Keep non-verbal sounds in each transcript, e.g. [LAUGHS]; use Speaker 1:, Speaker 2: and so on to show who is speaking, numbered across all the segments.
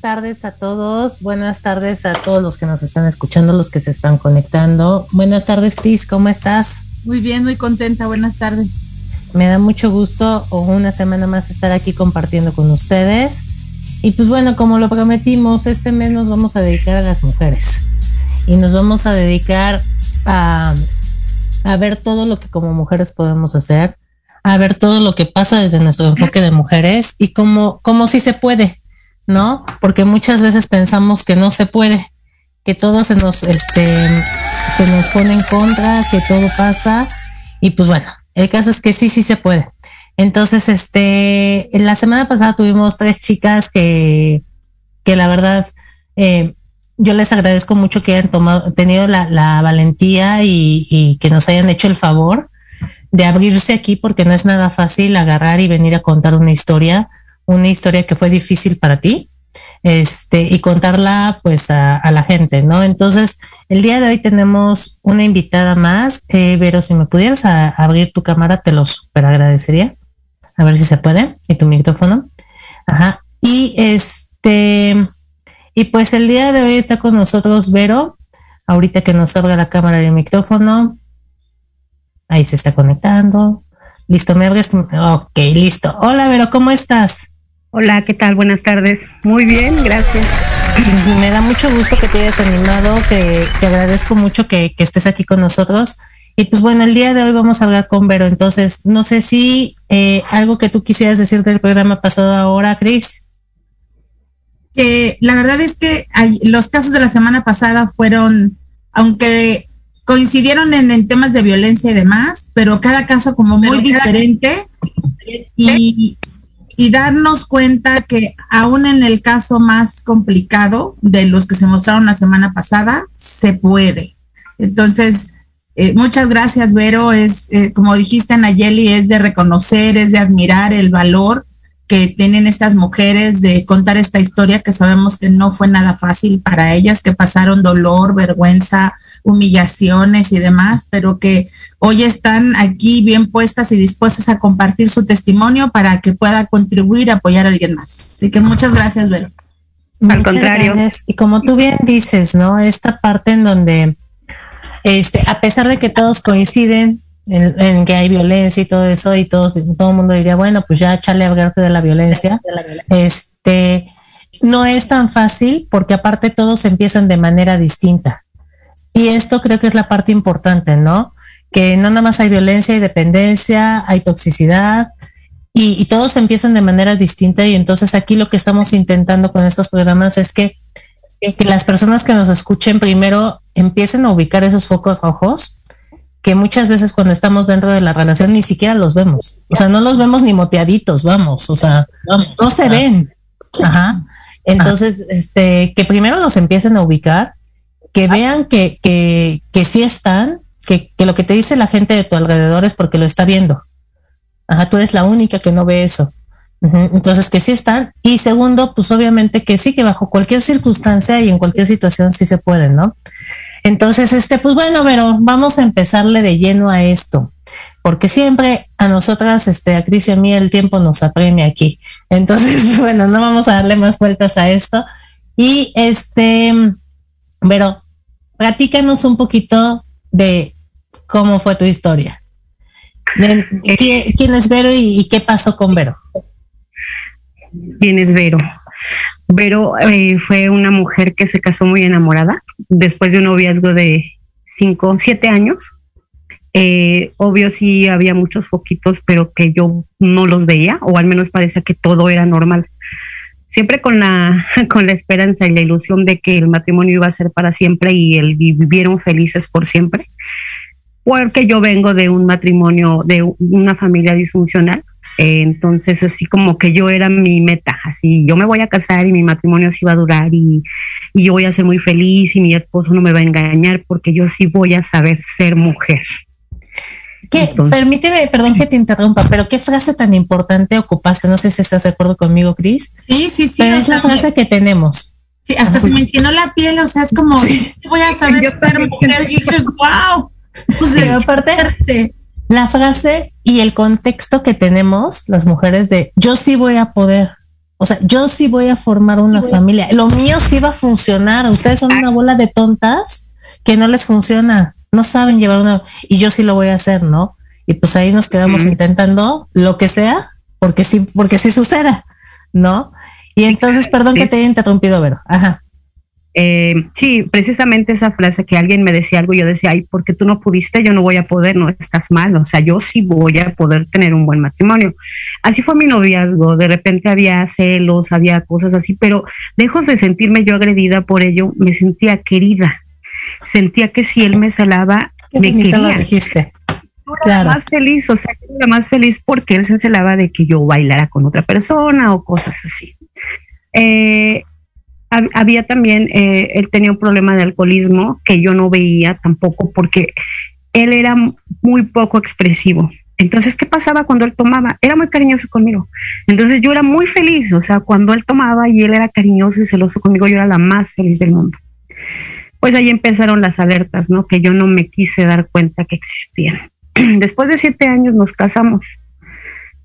Speaker 1: Tardes a todos, buenas tardes a todos los que nos están escuchando, los que se están conectando. Buenas tardes, Cris, ¿cómo estás?
Speaker 2: Muy bien, muy contenta, buenas tardes.
Speaker 1: Me da mucho gusto una semana más estar aquí compartiendo con ustedes. Y pues bueno, como lo prometimos, este mes nos vamos a dedicar a las mujeres. Y nos vamos a dedicar a, a ver todo lo que como mujeres podemos hacer, a ver todo lo que pasa desde nuestro enfoque de mujeres y cómo, cómo sí se puede, ¿no? Porque muchas veces pensamos que no se puede, que todo se nos, este, se nos pone en contra, que todo pasa. Y pues bueno, el caso es que sí, sí se puede. Entonces, este, la semana pasada tuvimos tres chicas que, que la verdad, eh, yo les agradezco mucho que hayan tomado, tenido la, valentía y, que nos hayan hecho el favor de abrirse aquí porque no es nada fácil agarrar y venir a contar una historia una historia que fue difícil para ti, este, y contarla pues a, la gente, ¿no? Entonces, el día de hoy tenemos una invitada más, eh, pero si me pudieras abrir tu cámara, te lo super agradecería. A ver si se puede, y tu micrófono. Ajá. Y este, y pues el día de hoy está con nosotros Vero, ahorita que nos abra la cámara de micrófono. Ahí se está conectando. Listo, me abres. Ok, listo. Hola, Vero, ¿cómo estás?
Speaker 3: Hola, ¿qué tal? Buenas tardes. Muy bien, gracias.
Speaker 1: Me da mucho gusto que te hayas animado, que te agradezco mucho que, que, estés aquí con nosotros. Y pues bueno, el día de hoy vamos a hablar con Vero. Entonces, no sé si eh, algo que tú quisieras decir del programa pasado ahora, Cris.
Speaker 2: Que la verdad es que hay, los casos de la semana pasada fueron, aunque coincidieron en, en, temas de violencia y demás, pero cada caso como muy diferente. Y, y darnos cuenta que aún en el caso más complicado de los que se mostraron la semana pasada, se puede. Entonces, eh, muchas gracias, Vero. Es, eh, como dijiste, Nayeli, es de reconocer, es de admirar el valor que tienen estas mujeres de contar esta historia que sabemos que no fue nada fácil para ellas, que pasaron dolor, vergüenza, humillaciones y demás, pero que hoy están aquí bien puestas y dispuestas a compartir su testimonio para que pueda contribuir a apoyar a alguien más. Así que muchas gracias, Vero.
Speaker 3: Al contrario.
Speaker 1: Gracias. Y como tú bien dices, ¿no? Esta parte en donde, este, a pesar de que todos coinciden en, en que hay violencia y todo eso, y todos, todo el mundo diría, bueno, pues ya chale a hablar de la violencia, de la violencia. este, no es tan fácil porque aparte todos empiezan de manera distinta. Y esto creo que es la parte importante, ¿no? Que no nada más hay violencia, hay dependencia, hay toxicidad y, y, todos empiezan de manera distinta y entonces aquí lo que estamos intentando con estos programas es que, que las personas que nos escuchen primero empiecen a ubicar esos focos rojos que muchas veces cuando estamos dentro de la relación ni siquiera los vemos. O sea, no los vemos ni moteaditos, vamos, o sea, no se ven. Ajá. Entonces, este, que primero los empiecen a ubicar que vean que, que, que sí están, que, lo que te dice la gente de tu alrededor es porque lo está viendo. Ajá, tú eres la única que no ve eso. Entonces, que sí están. Y segundo, pues obviamente que sí, que bajo cualquier circunstancia y en cualquier situación sí se puede, ¿no? Entonces, este, pues bueno, pero vamos a empezarle de lleno a esto. Porque siempre a nosotras, este, a Cris y a mí, el tiempo nos apremia aquí. Entonces, [LAUGHS] bueno, no vamos a darle más vueltas a esto. Y este, pero platícanos un poquito de cómo fue tu historia. ¿Quién, es Vero y, qué pasó con Vero?
Speaker 3: ¿Quién es Vero? Vero eh, fue una mujer que se casó muy enamorada después de un noviazgo de cinco, siete años. Eh, obvio sí había muchos foquitos, pero que yo no los veía, o al menos parecía que todo era normal. Siempre con la, [LAUGHS] con la esperanza y la ilusión de que el matrimonio iba a ser para siempre y el vivieron felices por siempre porque yo vengo de un matrimonio, de una familia disfuncional. entonces, así como que yo era mi meta, así yo me voy a casar y mi matrimonio así va a durar y, yo voy a ser muy feliz y mi esposo no me va a engañar porque yo sí voy a saber ser mujer.
Speaker 1: ¿Qué? Permíteme, perdón que te interrumpa, pero ¿qué frase tan importante ocupaste? No sé si estás de acuerdo conmigo, Cris.
Speaker 2: Sí, sí, sí.
Speaker 1: Pero es la frase que tenemos.
Speaker 2: Sí, hasta se me inclinó la piel, o sea, es como, voy a saber [LAUGHS] ser mujer. Y dije, wow,
Speaker 1: pues aparte, la frase y el contexto que tenemos las mujeres de yo sí voy a poder. O sea, yo sí voy a formar una familia. Lo mío sí va a funcionar. Ustedes son una bola de tontas que no les funciona. No saben llevar una. Y yo sí lo voy a hacer, ¿no? Y pues ahí nos quedamos intentando lo que sea, porque sí, porque sí suceda, ¿no? Y entonces, perdón que te haya interrumpido, Vero. Ajá.
Speaker 3: Eh, sí, precisamente esa frase que alguien me decía algo, yo decía, ay, porque tú no pudiste, yo no voy a poder, no estás mal, o sea, yo sí voy a poder tener un buen matrimonio. Así fue mi noviazgo, de repente había celos, había cosas así, pero lejos de sentirme yo agredida por ello, me sentía querida, sentía que si él me celaba, me quería.
Speaker 1: dijiste.
Speaker 3: Claro. más feliz, o sea, era más feliz porque él se celaba de que yo bailara con otra persona o cosas así. Eh, había también, eh, él tenía un problema de alcoholismo que yo no veía tampoco porque él era muy poco expresivo. Entonces, ¿qué pasaba cuando él tomaba? Era muy cariñoso conmigo. Entonces yo era muy feliz, o sea, cuando él tomaba y él era cariñoso y celoso conmigo, yo era la más feliz del mundo. Pues ahí empezaron las alertas, ¿no? Que yo no me quise dar cuenta que existían. [CLEARS THROAT] Después de siete años nos casamos.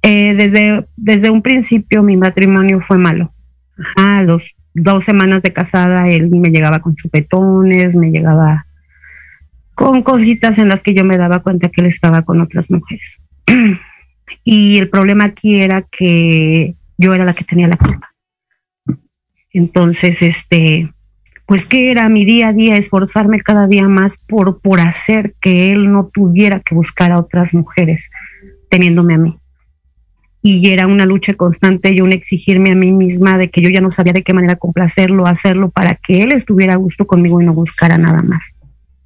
Speaker 3: Eh, desde, desde un principio mi matrimonio fue malo. A los dos semanas de casada, él me llegaba con chupetones, me llegaba con cositas en las que yo me daba cuenta que él estaba con otras mujeres. [CLEARS THROAT] y el problema aquí era que yo era la que tenía la culpa. Entonces, este, pues que era mi día a día, esforzarme cada día más por, por hacer que él no tuviera que buscar a otras mujeres, teniéndome a mí y era una lucha constante y un exigirme a mí misma de que yo ya no sabía de qué manera complacerlo, hacerlo para que él estuviera a gusto conmigo y no buscara nada más.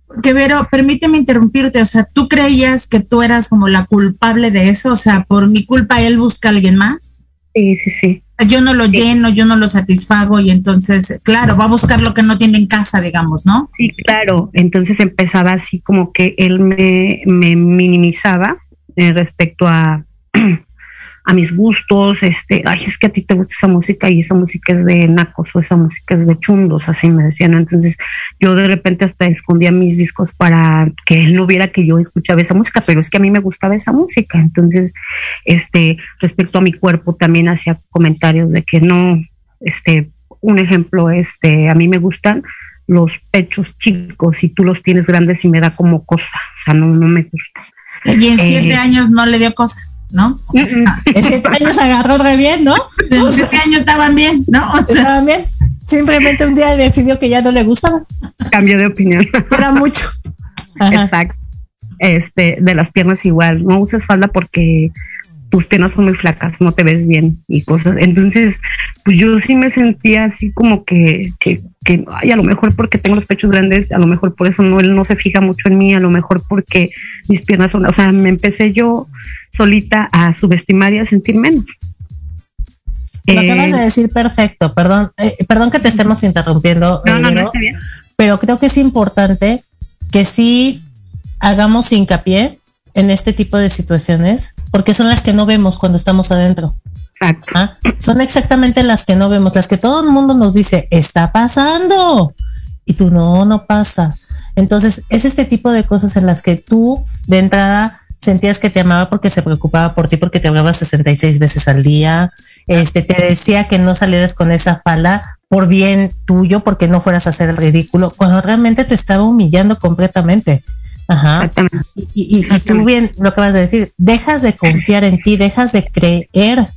Speaker 2: Porque Vero, permíteme interrumpirte, o sea, ¿tú creías que tú eras como la culpable de eso? O sea, por mi culpa él busca a alguien más.
Speaker 3: Sí, sí, sí.
Speaker 2: Yo no lo lleno, yo no lo satisfago y entonces, claro, va a buscar lo que no tiene en casa, digamos, ¿no?
Speaker 3: Sí, claro. Entonces empezaba así como que él me, me minimizaba eh, respecto a [CLEARS THROAT] a mis gustos, este, ay, es que a ti te gusta esa música y esa música es de nacos o esa música es de chundos, así me decían. Entonces yo de repente hasta escondía mis discos para que él no viera que yo escuchaba esa música, pero es que a mí me gustaba esa música. Entonces, este, respecto a mi cuerpo también hacía comentarios de que no, este, un ejemplo, este, a mí me gustan los pechos chicos y tú los tienes grandes y me da como cosa, o sea, no, no me gusta.
Speaker 2: Y en siete eh, años no le dio cosa. ¿No?
Speaker 1: Siete años agarró re bien, ¿no?
Speaker 2: En siete años estaban bien, ¿no?
Speaker 1: estaban bien. Simplemente un día decidió que ya no le gustaba.
Speaker 3: Cambio de opinión.
Speaker 1: Era mucho.
Speaker 3: Exacto. Este, de las piernas igual. No uses falda porque tus piernas son muy flacas, no te ves bien y cosas. Entonces, pues yo sí me sentía así como que, que, que ay, a lo mejor porque tengo los pechos grandes, a lo mejor por eso no, él no se fija mucho en mí, a lo mejor porque mis piernas son, o sea, me empecé yo solita a subestimar y a sentir menos.
Speaker 1: Lo acabas de eh, decir perfecto, perdón, eh, perdón que te estemos interrumpiendo.
Speaker 3: No, no, no está bien.
Speaker 1: Pero creo que es importante que sí hagamos hincapié en este tipo de situaciones porque son las que no vemos cuando estamos adentro. ¿Ah? Son exactamente las que no vemos, las que todo el mundo nos dice, está pasando. Y tú no, no pasa. Entonces, es este tipo de cosas en las que tú de entrada sentías que te amaba porque se preocupaba por ti, porque te hablaba 66 veces al día, este, te decía que no salieras con esa falda por bien tuyo, porque no fueras a hacer el ridículo, cuando realmente te estaba humillando completamente Ajá. Exactamente. Y, y, tú bien lo que vas a decir, dejas de confiar en ti, dejas de creer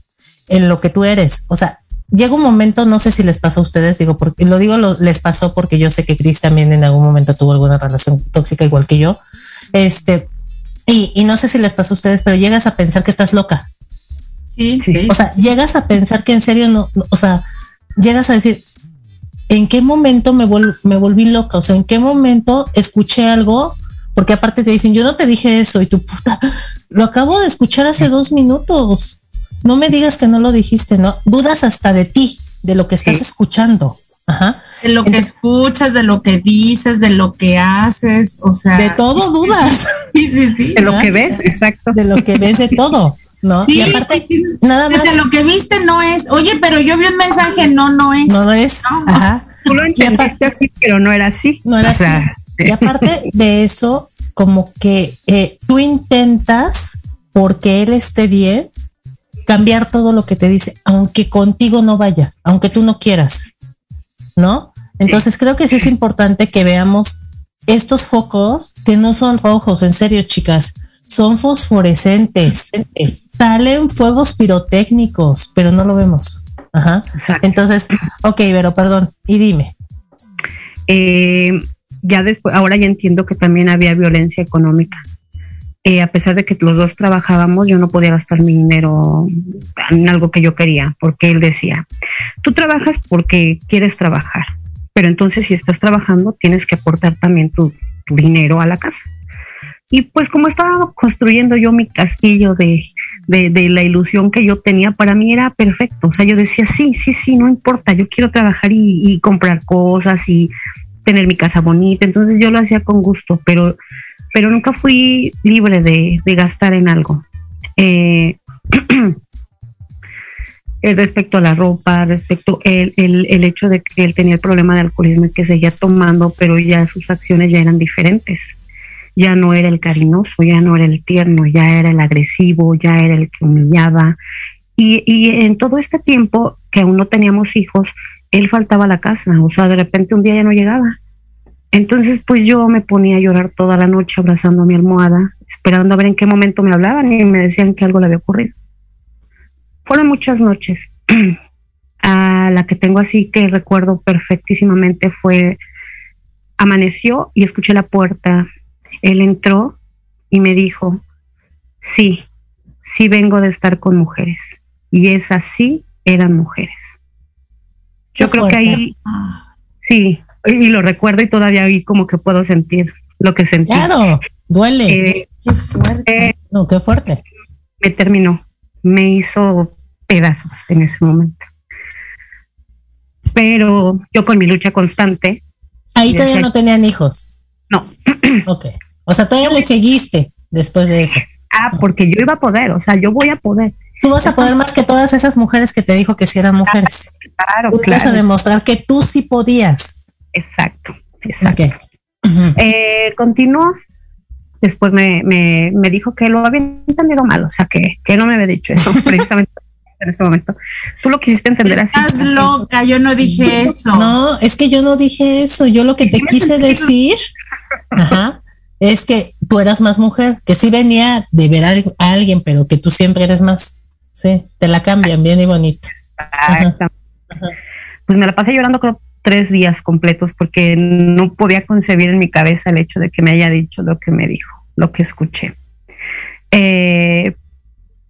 Speaker 1: en lo que tú eres. O sea, llega un momento, no sé si les pasó a ustedes, digo, porque lo digo, les pasó porque yo sé que Chris también en algún momento tuvo alguna relación tóxica igual que yo. Este, y, y no sé si les pasó a ustedes, pero llegas a pensar que estás loca.
Speaker 2: Sí, sí.
Speaker 1: O sea, llegas a pensar que en serio no, o sea, llegas a decir, ¿en qué momento me, me volví loca? O sea, ¿en qué momento escuché algo? Porque aparte te dicen, yo no te dije eso y tu puta, [LAUGHS] lo acabo de escuchar hace dos minutos. No me digas que no lo dijiste, ¿no? Dudas hasta de ti, de lo que estás escuchando. Ajá.
Speaker 2: De lo que escuchas, de lo que dices, de lo que haces, o sea.
Speaker 1: De todo [LAUGHS] dudas.
Speaker 2: Sí, sí, sí.
Speaker 3: De lo que ves, exacto.
Speaker 1: De lo que ves de todo. ¿no? y aparte, nada más.
Speaker 2: lo que viste no es, oye, pero yo vi un mensaje, no, no es.
Speaker 1: No, no es. Ajá.
Speaker 3: Tú lo entendiste así, pero no era así.
Speaker 1: No era así. Y aparte de eso, como que eh, tú intentas, porque él esté bien, cambiar todo lo que te dice, aunque contigo no vaya, aunque tú no quieras, ¿no? Entonces creo que sí es importante que veamos estos focos que no son rojos, en serio, chicas son fosforescentes, salen fuegos pirotécnicos, pero no lo vemos. Ajá. Entonces, ok, pero perdón, y dime.
Speaker 3: Eh, ya después, ahora ya entiendo que también había violencia económica. Eh, a pesar de que los dos trabajábamos, yo no podía gastar mi dinero en algo que yo quería, porque él decía, tú trabajas porque quieres trabajar, pero entonces si estás trabajando, tienes que aportar también tu dinero a la casa. Y pues como estaba construyendo yo mi castillo de, la ilusión que yo tenía, para mí era perfecto. O sea, yo decía, sí, sí, sí, no importa, yo quiero trabajar y, comprar cosas y tener mi casa bonita. Entonces yo lo hacía con gusto, pero, pero nunca fui libre de, gastar en algo. Eh, [CLEARS THROAT] respecto a la ropa, respecto el, el, el, hecho de que él tenía el problema de alcoholismo y que seguía tomando, pero ya sus acciones ya eran diferentes ya no era el cariñoso, ya no era el tierno, ya era el agresivo, ya era el que humillaba. Y, en todo este tiempo que aún no teníamos hijos, él faltaba a la casa, o sea, de repente un día ya no llegaba. Entonces, pues yo me ponía a llorar toda la noche abrazando a mi almohada, esperando a ver en qué momento me hablaban y me decían que algo le había ocurrido. Fueron muchas noches. [CLEARS THROAT] a la que tengo así que recuerdo perfectísimamente fue amaneció y escuché la puerta él entró y me dijo, sí, sí vengo de estar con mujeres. Y esas sí eran mujeres. Yo creo que ahí, sí, y lo recuerdo y todavía ahí como que puedo sentir lo que sentí.
Speaker 1: Claro, duele. Eh, qué fuerte. no, qué fuerte.
Speaker 3: Me terminó, me hizo pedazos en ese momento. Pero yo con mi lucha constante.
Speaker 1: Ahí todavía no tenían hijos.
Speaker 3: No. [CLEARS THROAT]
Speaker 1: ok. O sea, todavía le seguiste después de eso.
Speaker 3: Ah, porque yo iba a poder, o sea, yo voy a poder.
Speaker 1: Tú vas a poder más que todas esas mujeres que te dijo que sí eran mujeres.
Speaker 3: Claro,
Speaker 1: tú
Speaker 3: vas
Speaker 1: a demostrar que tú sí podías.
Speaker 3: Exacto, exacto. Eh, continuó. Después me, me, me, dijo que lo había entendido mal, o sea, que, que no me había dicho eso [LAUGHS] precisamente en este momento. Tú lo quisiste entender
Speaker 2: así. Estás loca, yo no dije eso.
Speaker 1: No, es que yo no dije eso. Yo lo que te quise decir, ajá, es que tú eras más mujer, que sí venía de ver a, alguien, pero que tú siempre eres más. Sí, te la cambian bien y bonito.
Speaker 3: Pues me la pasé llorando creo tres días completos porque no podía concebir en mi cabeza el hecho de que me haya dicho lo que me dijo, lo que escuché. Eh,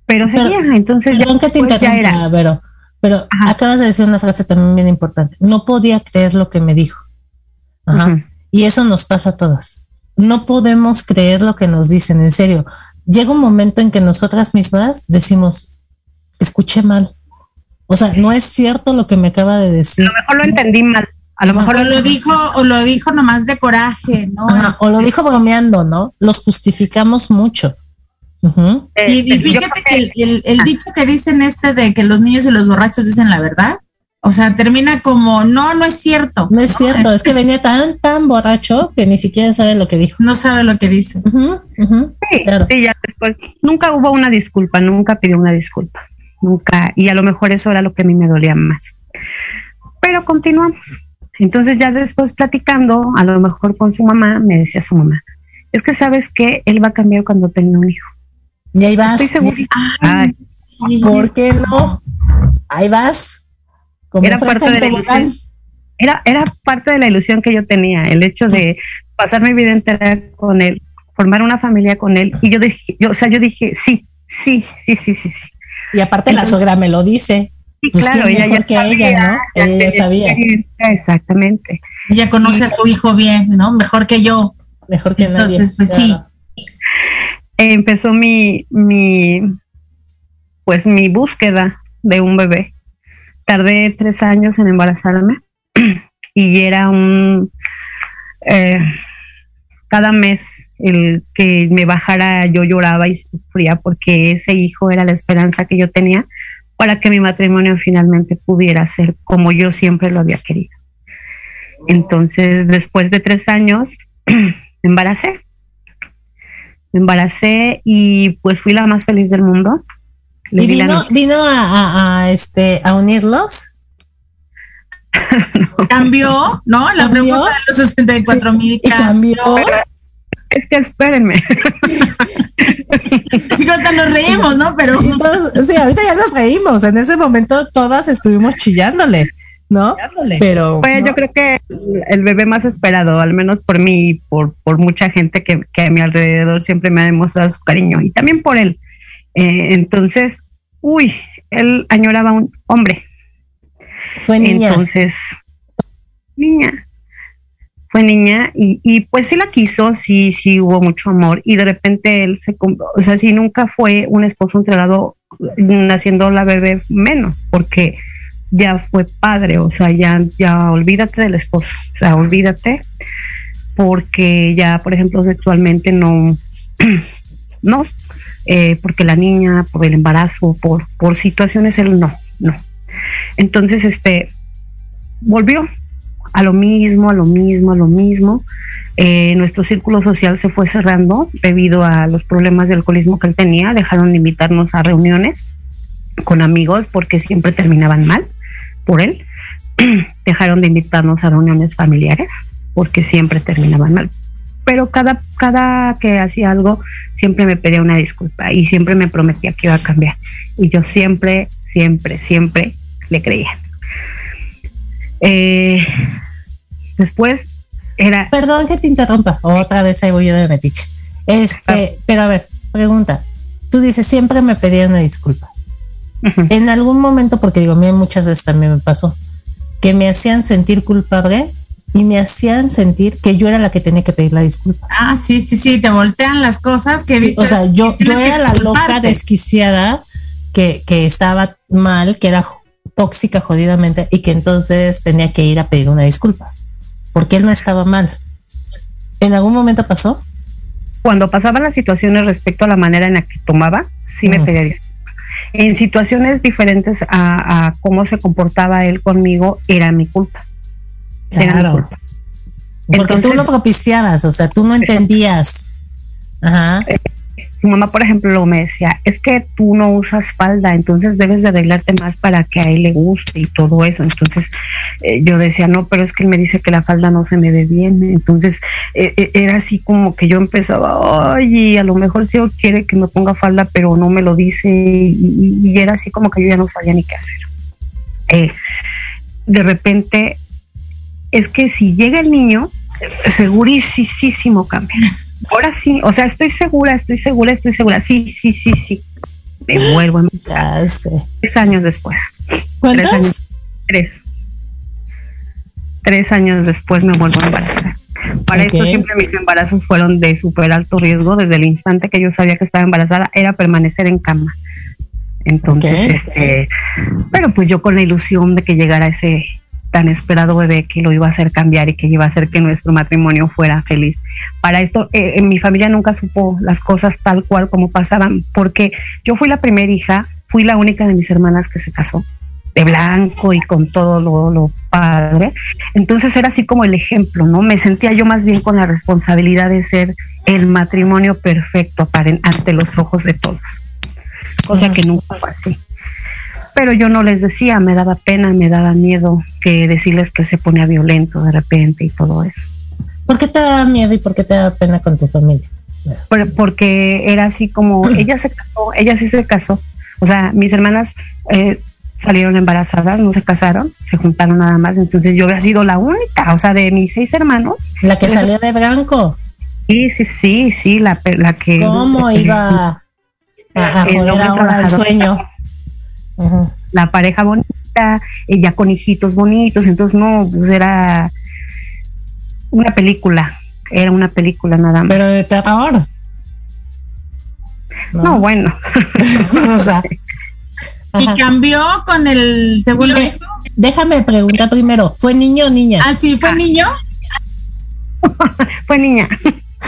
Speaker 3: pero, seguía, entonces
Speaker 1: ya, que te ya era. Pero, pero acabas de decir una frase también bien importante. No podía creer lo que me dijo. Ajá. Y eso nos pasa a todas no podemos creer lo que nos dicen, en serio. Llega un momento en que nosotras mismas decimos, escuché mal. O sea, no es cierto lo que me acaba de decir.
Speaker 3: A lo mejor lo entendí mal. A lo mejor
Speaker 2: lo dijo o lo dijo nomás de coraje, ¿no?
Speaker 1: o lo dijo bromeando, ¿no? Los justificamos mucho.
Speaker 2: y, fíjate que el, el, dicho que dicen este de que los niños y los borrachos dicen la verdad, o sea, termina como, no, no es cierto.
Speaker 1: No es cierto, es que venía tan, tan borracho que ni siquiera sabe lo que dijo.
Speaker 2: No sabe lo que dice.
Speaker 3: sí, sí, ya después, nunca hubo una disculpa, nunca pidió una disculpa, nunca, y a lo mejor eso era lo que a mí me dolía más. Pero continuamos. Entonces ya después platicando, a lo mejor con su mamá, me decía su mamá, es que sabes que él va a cambiar cuando tenga un hijo.
Speaker 1: Y ahí vas.
Speaker 3: Estoy segura.
Speaker 1: Ay, ¿Por qué no? Ahí vas.
Speaker 3: era parte de la ilusión. Era, era parte de la ilusión que yo tenía, el hecho de pasar mi vida entera con él, formar una familia con él. Y yo dije, yo, o sea, yo dije, sí, sí, sí, sí, sí, sí.
Speaker 1: Y aparte la suegra me lo dice.
Speaker 3: Sí, pues claro, ella ya que sabía, ella, ¿no? ella ya sabía. Exactamente.
Speaker 2: Ella conoce a su hijo bien, ¿no? Mejor que yo.
Speaker 1: Mejor que
Speaker 2: Entonces,
Speaker 1: pues
Speaker 2: sí.
Speaker 3: empezó mi, mi, pues mi búsqueda de un bebé. Tardé tres años en embarazarme [CLEARS THROAT] y era un, eh, cada mes el que me bajara yo lloraba y sufría porque ese hijo era la esperanza que yo tenía para que mi matrimonio finalmente pudiera ser como yo siempre lo había querido. Entonces, después de tres años, [CLEARS THROAT] me embaracé. Me embaracé y pues fui la más feliz del mundo.
Speaker 1: ¿Y vino, vino a, este, a unirlos? [LAUGHS]
Speaker 2: Cambió, ¿no? La pregunta de los 64 mil
Speaker 1: cambió.
Speaker 3: Es que espérenme. [LAUGHS]
Speaker 2: ahorita nos reímos, ¿no? Pero.
Speaker 1: sí, ahorita ya nos reímos. En ese momento todas estuvimos chillándole. ¿no? Pero
Speaker 3: pues yo creo que el bebé más esperado, al menos por mí y por, por mucha gente que, que, a mi alrededor siempre me ha demostrado su cariño y también por él. Eh, entonces, uy, él añoraba un hombre.
Speaker 1: Fue niña.
Speaker 3: Entonces, niña. Fue niña y, y pues sí la quiso, sí, sí hubo mucho amor y de repente él se, o sea, sí nunca fue un esposo entregado naciendo la bebé menos, porque ya fue padre, o sea, ya, ya olvídate del esposo, o sea, olvídate, porque ya, por ejemplo, sexualmente no, [CLEARS THROAT] no, eh, porque la niña, por el embarazo, por, por situaciones, él no, no. Entonces, este, volvió a lo mismo, a lo mismo, a lo mismo. Eh, nuestro círculo social se fue cerrando debido a los problemas de alcoholismo que él tenía, dejaron de invitarnos a reuniones con amigos porque siempre terminaban mal por él. [CLEARS THROAT] Dejaron de invitarnos a reuniones familiares porque siempre terminaban mal. Pero cada, cada que hacía algo, siempre me pedía una disculpa y siempre me prometía que iba a cambiar. Y yo siempre, siempre, siempre le creía. Eh, después era.
Speaker 1: Perdón que te interrumpa. Otra vez ahí voy yo de metiche. Este, pero a ver, pregunta. Tú dices, siempre me pedía una disculpa. En algún momento, porque digo, a mí muchas veces también me pasó, que me hacían sentir culpable y me hacían sentir que yo era la que tenía que pedir la disculpa.
Speaker 2: Ah, sí, sí, sí, te voltean las cosas que
Speaker 1: O sea, yo, yo era la loca desquiciada que, que estaba mal, que era tóxica jodidamente y que entonces tenía que ir a pedir una disculpa, porque él no estaba mal. ¿En algún momento pasó?
Speaker 3: Cuando pasaban las situaciones respecto a la manera en la que tomaba, sí me pedía disculpas en situaciones diferentes a, cómo se comportaba él conmigo, era mi culpa. Era mi culpa.
Speaker 1: Porque tú lo propiciabas, o sea, tú no entendías. Ajá.
Speaker 3: Eh, su mamá, por ejemplo, me decía, es que tú no usas falda, entonces debes de arreglarte más para que a él le guste y todo eso. Entonces eh, yo decía, no, pero es que él me dice que la falda no se me ve bien. Entonces eh, era así como que yo empezaba, ay, a lo mejor sí quiere que me ponga falda, pero no me lo dice. Y, y era así como que yo ya no sabía ni qué hacer. de repente, es que si llega el niño, segurísimo cambia ahora sí, o sea, estoy segura, estoy segura, estoy segura. Sí, sí, sí, sí. Me vuelvo a Tres años después.
Speaker 1: ¿Cuántos?
Speaker 3: Tres años. Tres. Tres años después me vuelvo a embarazar. Para esto siempre mis embarazos fueron de súper alto riesgo. Desde el instante que yo sabía que estaba embarazada era permanecer en cama. Entonces, este, pero pues yo con la ilusión de que llegara ese tan esperado bebé que lo iba a hacer cambiar y que iba a hacer que nuestro matrimonio fuera feliz. Para esto, eh, en mi familia nunca supo las cosas tal cual como pasaban, porque yo fui la primera hija, fui la única de mis hermanas que se casó de blanco y con todo lo, lo, padre. Entonces era así como el ejemplo, ¿no? Me sentía yo más bien con la responsabilidad de ser el matrimonio perfecto para, ante los ojos de todos, cosa que nunca fue así pero yo no les decía, me daba pena, me daba miedo que decirles que se ponía violento de repente y todo eso.
Speaker 1: ¿Por qué te da miedo y por qué te da pena con tu familia?
Speaker 3: porque era así como, [CLEARS THROAT] ella se casó, ella sí se casó. O sea, mis hermanas eh, salieron embarazadas, no se casaron, se juntaron nada más. Entonces yo había sido la única, o sea, de mis seis hermanos.
Speaker 1: La que salió de blanco.
Speaker 3: Sí, sí, sí, sí, la, la que.
Speaker 1: ¿Cómo iba [LAUGHS] a, a, sueño?
Speaker 3: La pareja bonita, ella con hijitos bonitos, entonces no, pues era una película, era una película nada más.
Speaker 1: Pero de terror.
Speaker 3: No, no bueno. [LAUGHS]
Speaker 2: o sea, [LAUGHS] y cambió con el segundo
Speaker 1: Déjame preguntar primero, ¿fue niño o niña?
Speaker 2: Ah, sí, fue niño. [LAUGHS]
Speaker 3: fue niña.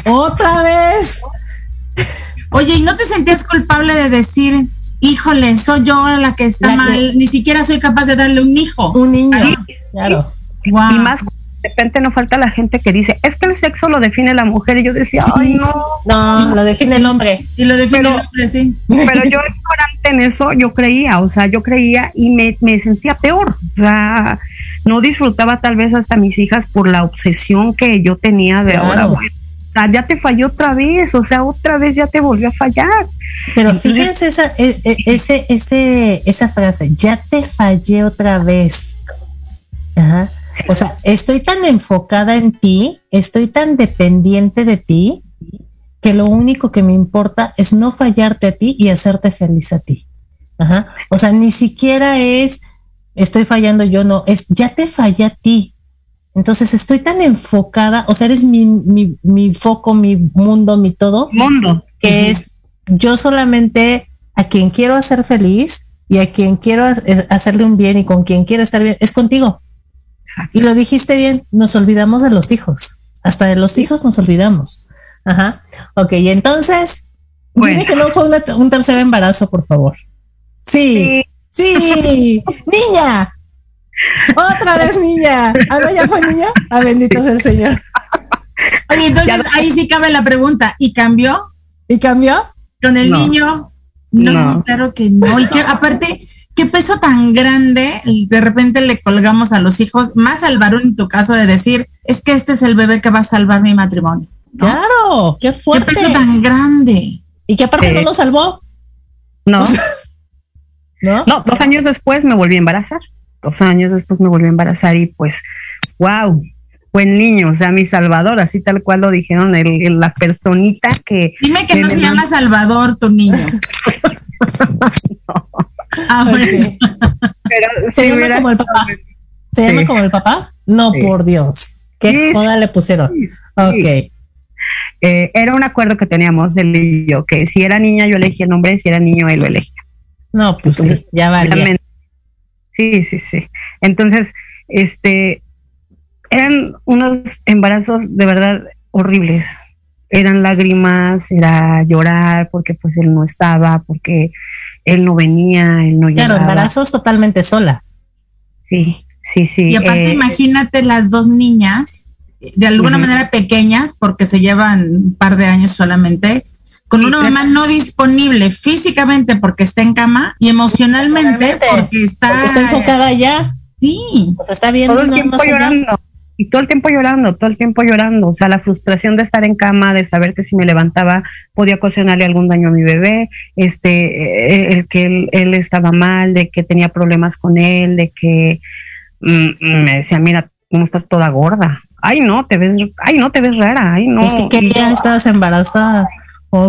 Speaker 1: Otra vez.
Speaker 2: Oye, ¿y no te sentías culpable de decir, híjole, soy yo la que está mal, ni siquiera soy capaz de darle un hijo?
Speaker 1: Un niño, claro.
Speaker 3: Y más de repente no falta la gente que dice, es que el sexo lo define la mujer. Y yo decía, ay, no.
Speaker 1: No, lo define el hombre.
Speaker 2: Y lo define el hombre, sí.
Speaker 3: Pero yo [LAUGHS] ignorante en eso, yo creía, o sea, yo creía y me, me sentía peor. O sea, no disfrutaba tal vez hasta mis hijas por la obsesión que yo tenía de ahora, bueno, ya te falló otra vez, o sea, otra vez ya te volvió a fallar.
Speaker 1: Pero fíjense esa, e, e, ese, ese, esa frase, ya te fallé otra vez. Ajá. O sea, estoy tan enfocada en ti, estoy tan dependiente de ti, que lo único que me importa es no fallarte a ti y hacerte feliz a ti. Ajá. O sea, ni siquiera es estoy fallando yo, no, es ya te fallé a ti. Entonces estoy tan enfocada, o sea, eres mi, mi, mi foco, mi mundo, mi todo.
Speaker 3: Mundo.
Speaker 1: Que es yo solamente a quien quiero hacer feliz y a quien quiero hacerle un bien y con quien quiero estar bien, es contigo. Y lo dijiste bien, nos olvidamos de los hijos. Hasta de los hijos nos olvidamos. Ajá. Ok, y entonces, dime que no fue un tercer embarazo, por favor. Sí, sí, [LAUGHS] niña. Otra vez niña. Ah, no, ya fue niña. Ah, bendito sea el Señor.
Speaker 2: Oye, entonces ahí sí cabe la pregunta. ¿Y cambió?
Speaker 1: ¿Y cambió?
Speaker 2: Con el niño. No, claro que no. Y que aparte, qué peso tan grande de repente le colgamos a los hijos, más al varón en tu caso de decir, es que este es el bebé que va a salvar mi matrimonio.
Speaker 1: Claro, qué fuerte.
Speaker 2: Qué peso tan grande.
Speaker 1: Y que aparte no lo salvó.
Speaker 3: No. [LAUGHS] ¿No? No, dos años después me volví a embarazar. Dos años después me volví a embarazar y pues, wow, buen niño, o sea, mi Salvador, así tal cual lo dijeron, el, la personita que...
Speaker 2: Dime que no se llama Salvador tu niño. [LAUGHS]
Speaker 1: no. Ah, Pero ¿Se llama como el papá? ¿Se llama como el papá? No, por Dios. ¿Qué joda le pusieron? Ok.
Speaker 3: Eh, era un acuerdo que teníamos él y yo, que si era niña yo elegía el nombre, si era niño él lo elegía.
Speaker 1: No, pues ya vale.
Speaker 3: Sí, sí, sí. Entonces, este, eran unos embarazos de verdad horribles. Eran lágrimas, era llorar porque pues él no estaba, porque él no venía, él no llegaba.
Speaker 1: Claro, embarazos totalmente sola.
Speaker 3: Sí, sí, sí.
Speaker 2: Y aparte, eh, imagínate las dos niñas, de alguna manera pequeñas, porque se llevan un par de años solamente, con una mamá no disponible físicamente porque está en cama y emocionalmente porque está,
Speaker 1: está enfocada ya.
Speaker 2: Sí.
Speaker 1: O sea, está viendo
Speaker 3: todo el tiempo llorando y todo el tiempo llorando, todo el tiempo llorando, o sea, la frustración de estar en cama, de saber que si me levantaba podía ocasionarle algún daño a mi bebé, este, eh, el que él, estaba mal, de que tenía problemas con él, de que mm, me decía, mira, cómo estás toda gorda, ay no, te ves, ay no, te ves rara, ay no.
Speaker 1: Es que qué día estabas embarazada.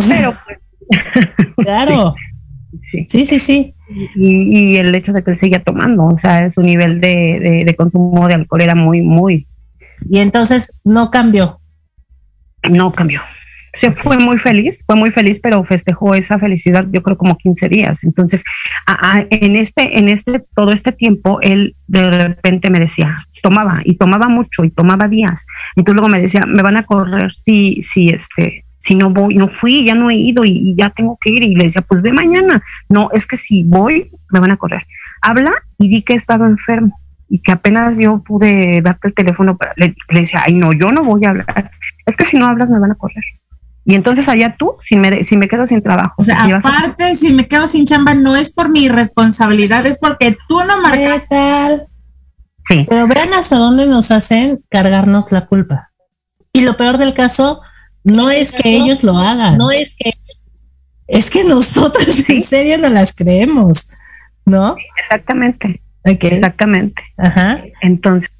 Speaker 1: Pero pues, [LAUGHS] claro. Sí, sí, sí. sí.
Speaker 3: Y, el hecho de que él seguía tomando, o sea, su nivel de, de consumo de alcohol era muy, muy,
Speaker 1: y entonces no cambió.
Speaker 3: No cambió. Se fue muy feliz, fue muy feliz, pero festejó esa felicidad, yo creo como 15 días. Entonces, en este, en este, todo este tiempo, él de repente me decía, tomaba y tomaba mucho y tomaba días. Entonces luego me decía, me van a correr si, si este, si no voy, no fui, ya no he ido y, y, ya tengo que ir. Y le decía, pues ve mañana. No, es que si voy, me van a correr. Habla y di que he estado enfermo y que apenas yo pude darte el teléfono, para, le, decía, ay, no, yo no voy a hablar. Es que si no hablas me van a correr. Y entonces allá tú, si me, si me quedo sin trabajo.
Speaker 2: O sea, aparte, si me quedo sin chamba, no es por mi responsabilidad, es porque tú no marcaste.
Speaker 1: Sí. Pero vean hasta dónde nos hacen cargarnos la culpa. Y lo peor del caso no es que ellos lo hagan.
Speaker 3: No es que
Speaker 1: es que nosotros en serio no las creemos, ¿no?
Speaker 3: Exactamente. Exactamente.
Speaker 1: Ajá.
Speaker 3: Entonces,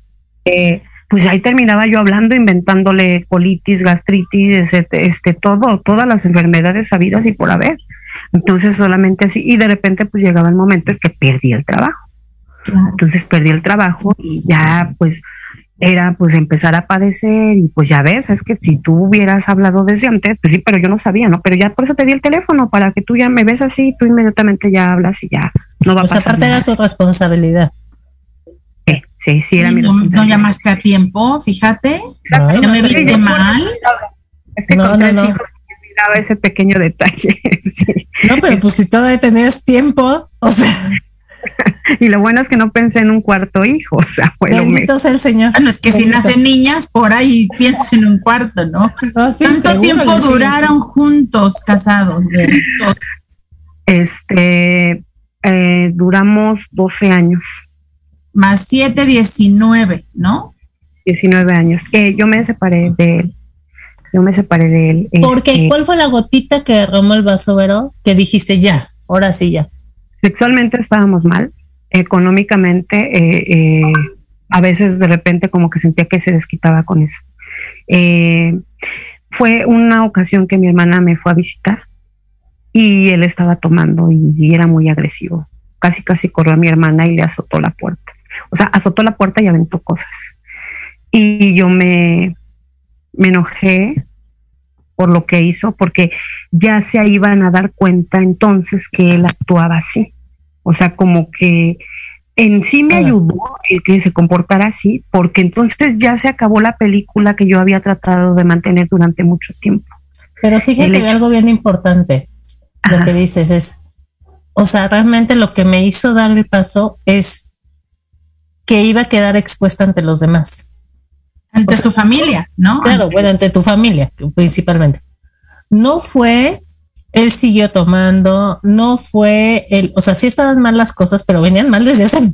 Speaker 3: eh, pues ahí terminaba yo hablando, inventándole colitis, gastritis, este, este, todo, todas las enfermedades sabidas y por haber. Entonces solamente así, y de repente pues llegaba el momento en que perdí el trabajo. Entonces perdí el trabajo y ya pues era pues empezar a padecer y pues ya ves, es que si tú hubieras hablado desde antes, pues sí, pero yo no sabía, ¿no? Pero ya por eso te di el teléfono, para que tú ya me ves así, tú inmediatamente ya hablas y ya no va a pues pasar.
Speaker 1: aparte era tu responsabilidad.
Speaker 3: Sí, sí, sí, era mi
Speaker 2: no,
Speaker 3: responsabilidad.
Speaker 2: No llamaste a tiempo, fíjate.
Speaker 3: No,
Speaker 2: no me viste mal.
Speaker 3: Es que con tres hijos me ese pequeño detalle. [LAUGHS] sí.
Speaker 1: No, pero pues si todavía tenías tiempo, o sea. [LAUGHS]
Speaker 3: y lo bueno es que no pensé en un cuarto hijo, o sea, fue
Speaker 1: Bendito sea el Señor.
Speaker 2: Bueno, es que si nacen niñas, por ahí piensas en un cuarto, ¿no? ¿Cuánto tiempo duraron juntos, casados?
Speaker 3: Este, eh, duramos 12 años.
Speaker 2: Más 7, 19, ¿no?
Speaker 3: 19 años. Eh, yo me separé de él. Yo me separé de él.
Speaker 1: Porque, este, ¿cuál fue la gotita que derramó el vaso, Vero? Que dijiste ya, ahora sí ya.
Speaker 3: Sexualmente estábamos mal, económicamente, eh, eh, a veces de repente como que sentía que se desquitaba con eso. Eh, fue una ocasión que mi hermana me fue a visitar y él estaba tomando y, era muy agresivo. Casi, casi corrió a mi hermana y le azotó la puerta. O sea, azotó la puerta y aventó cosas. Y yo me, me enojé por lo que hizo, porque ya se iban a dar cuenta entonces que él actuaba así. O sea, como que en sí me ayudó el que se comportara así, porque entonces ya se acabó la película que yo había tratado de mantener durante mucho tiempo.
Speaker 1: Pero fíjate que algo bien importante, lo que dices es, o sea, realmente lo que me hizo dar el paso es que iba a quedar expuesta ante los demás.
Speaker 2: Ante su familia, ¿no?
Speaker 1: Claro, bueno, ante tu familia, principalmente. No fue él siguió tomando, no fue el, o sea, sí estaban mal las cosas, pero venían mal desde hace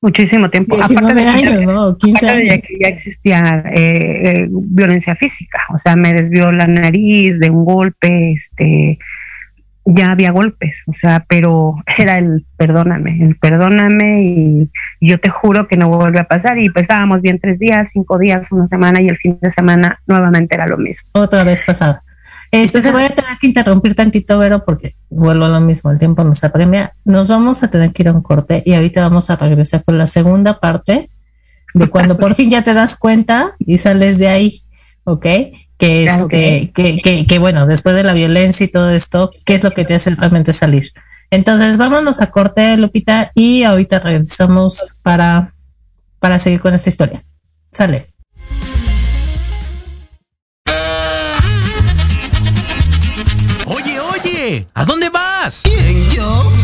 Speaker 3: muchísimo tiempo.
Speaker 1: Aparte de años, ¿no? 15 años.
Speaker 3: Ya, que ya existía eh, eh, violencia física, o sea, me desvió la nariz de un golpe, este, ya había golpes, o sea, pero [LAUGHS] era el perdóname, el perdóname y yo te juro que no vuelve a pasar y pues estábamos bien tres días, cinco días, una semana y el fin de semana nuevamente era lo mismo.
Speaker 1: Otra vez pasaba. Este, se voy a tener que interrumpir tantito, Vero, porque vuelvo a lo mismo, el tiempo nos apremia. Nos vamos a tener que ir a un corte y ahorita vamos a regresar con la segunda parte de cuando [LAUGHS] por fin ya te das cuenta y sales de ahí, ¿ok? Que, este, que, que, que, bueno, después de la violencia y todo esto, ¿qué es lo que te hace realmente salir? Entonces, vámonos a corte, Lupita, y ahorita regresamos para, para seguir con esta historia. Sale.
Speaker 4: ¿A dónde vas?
Speaker 5: ¿Quién, yo?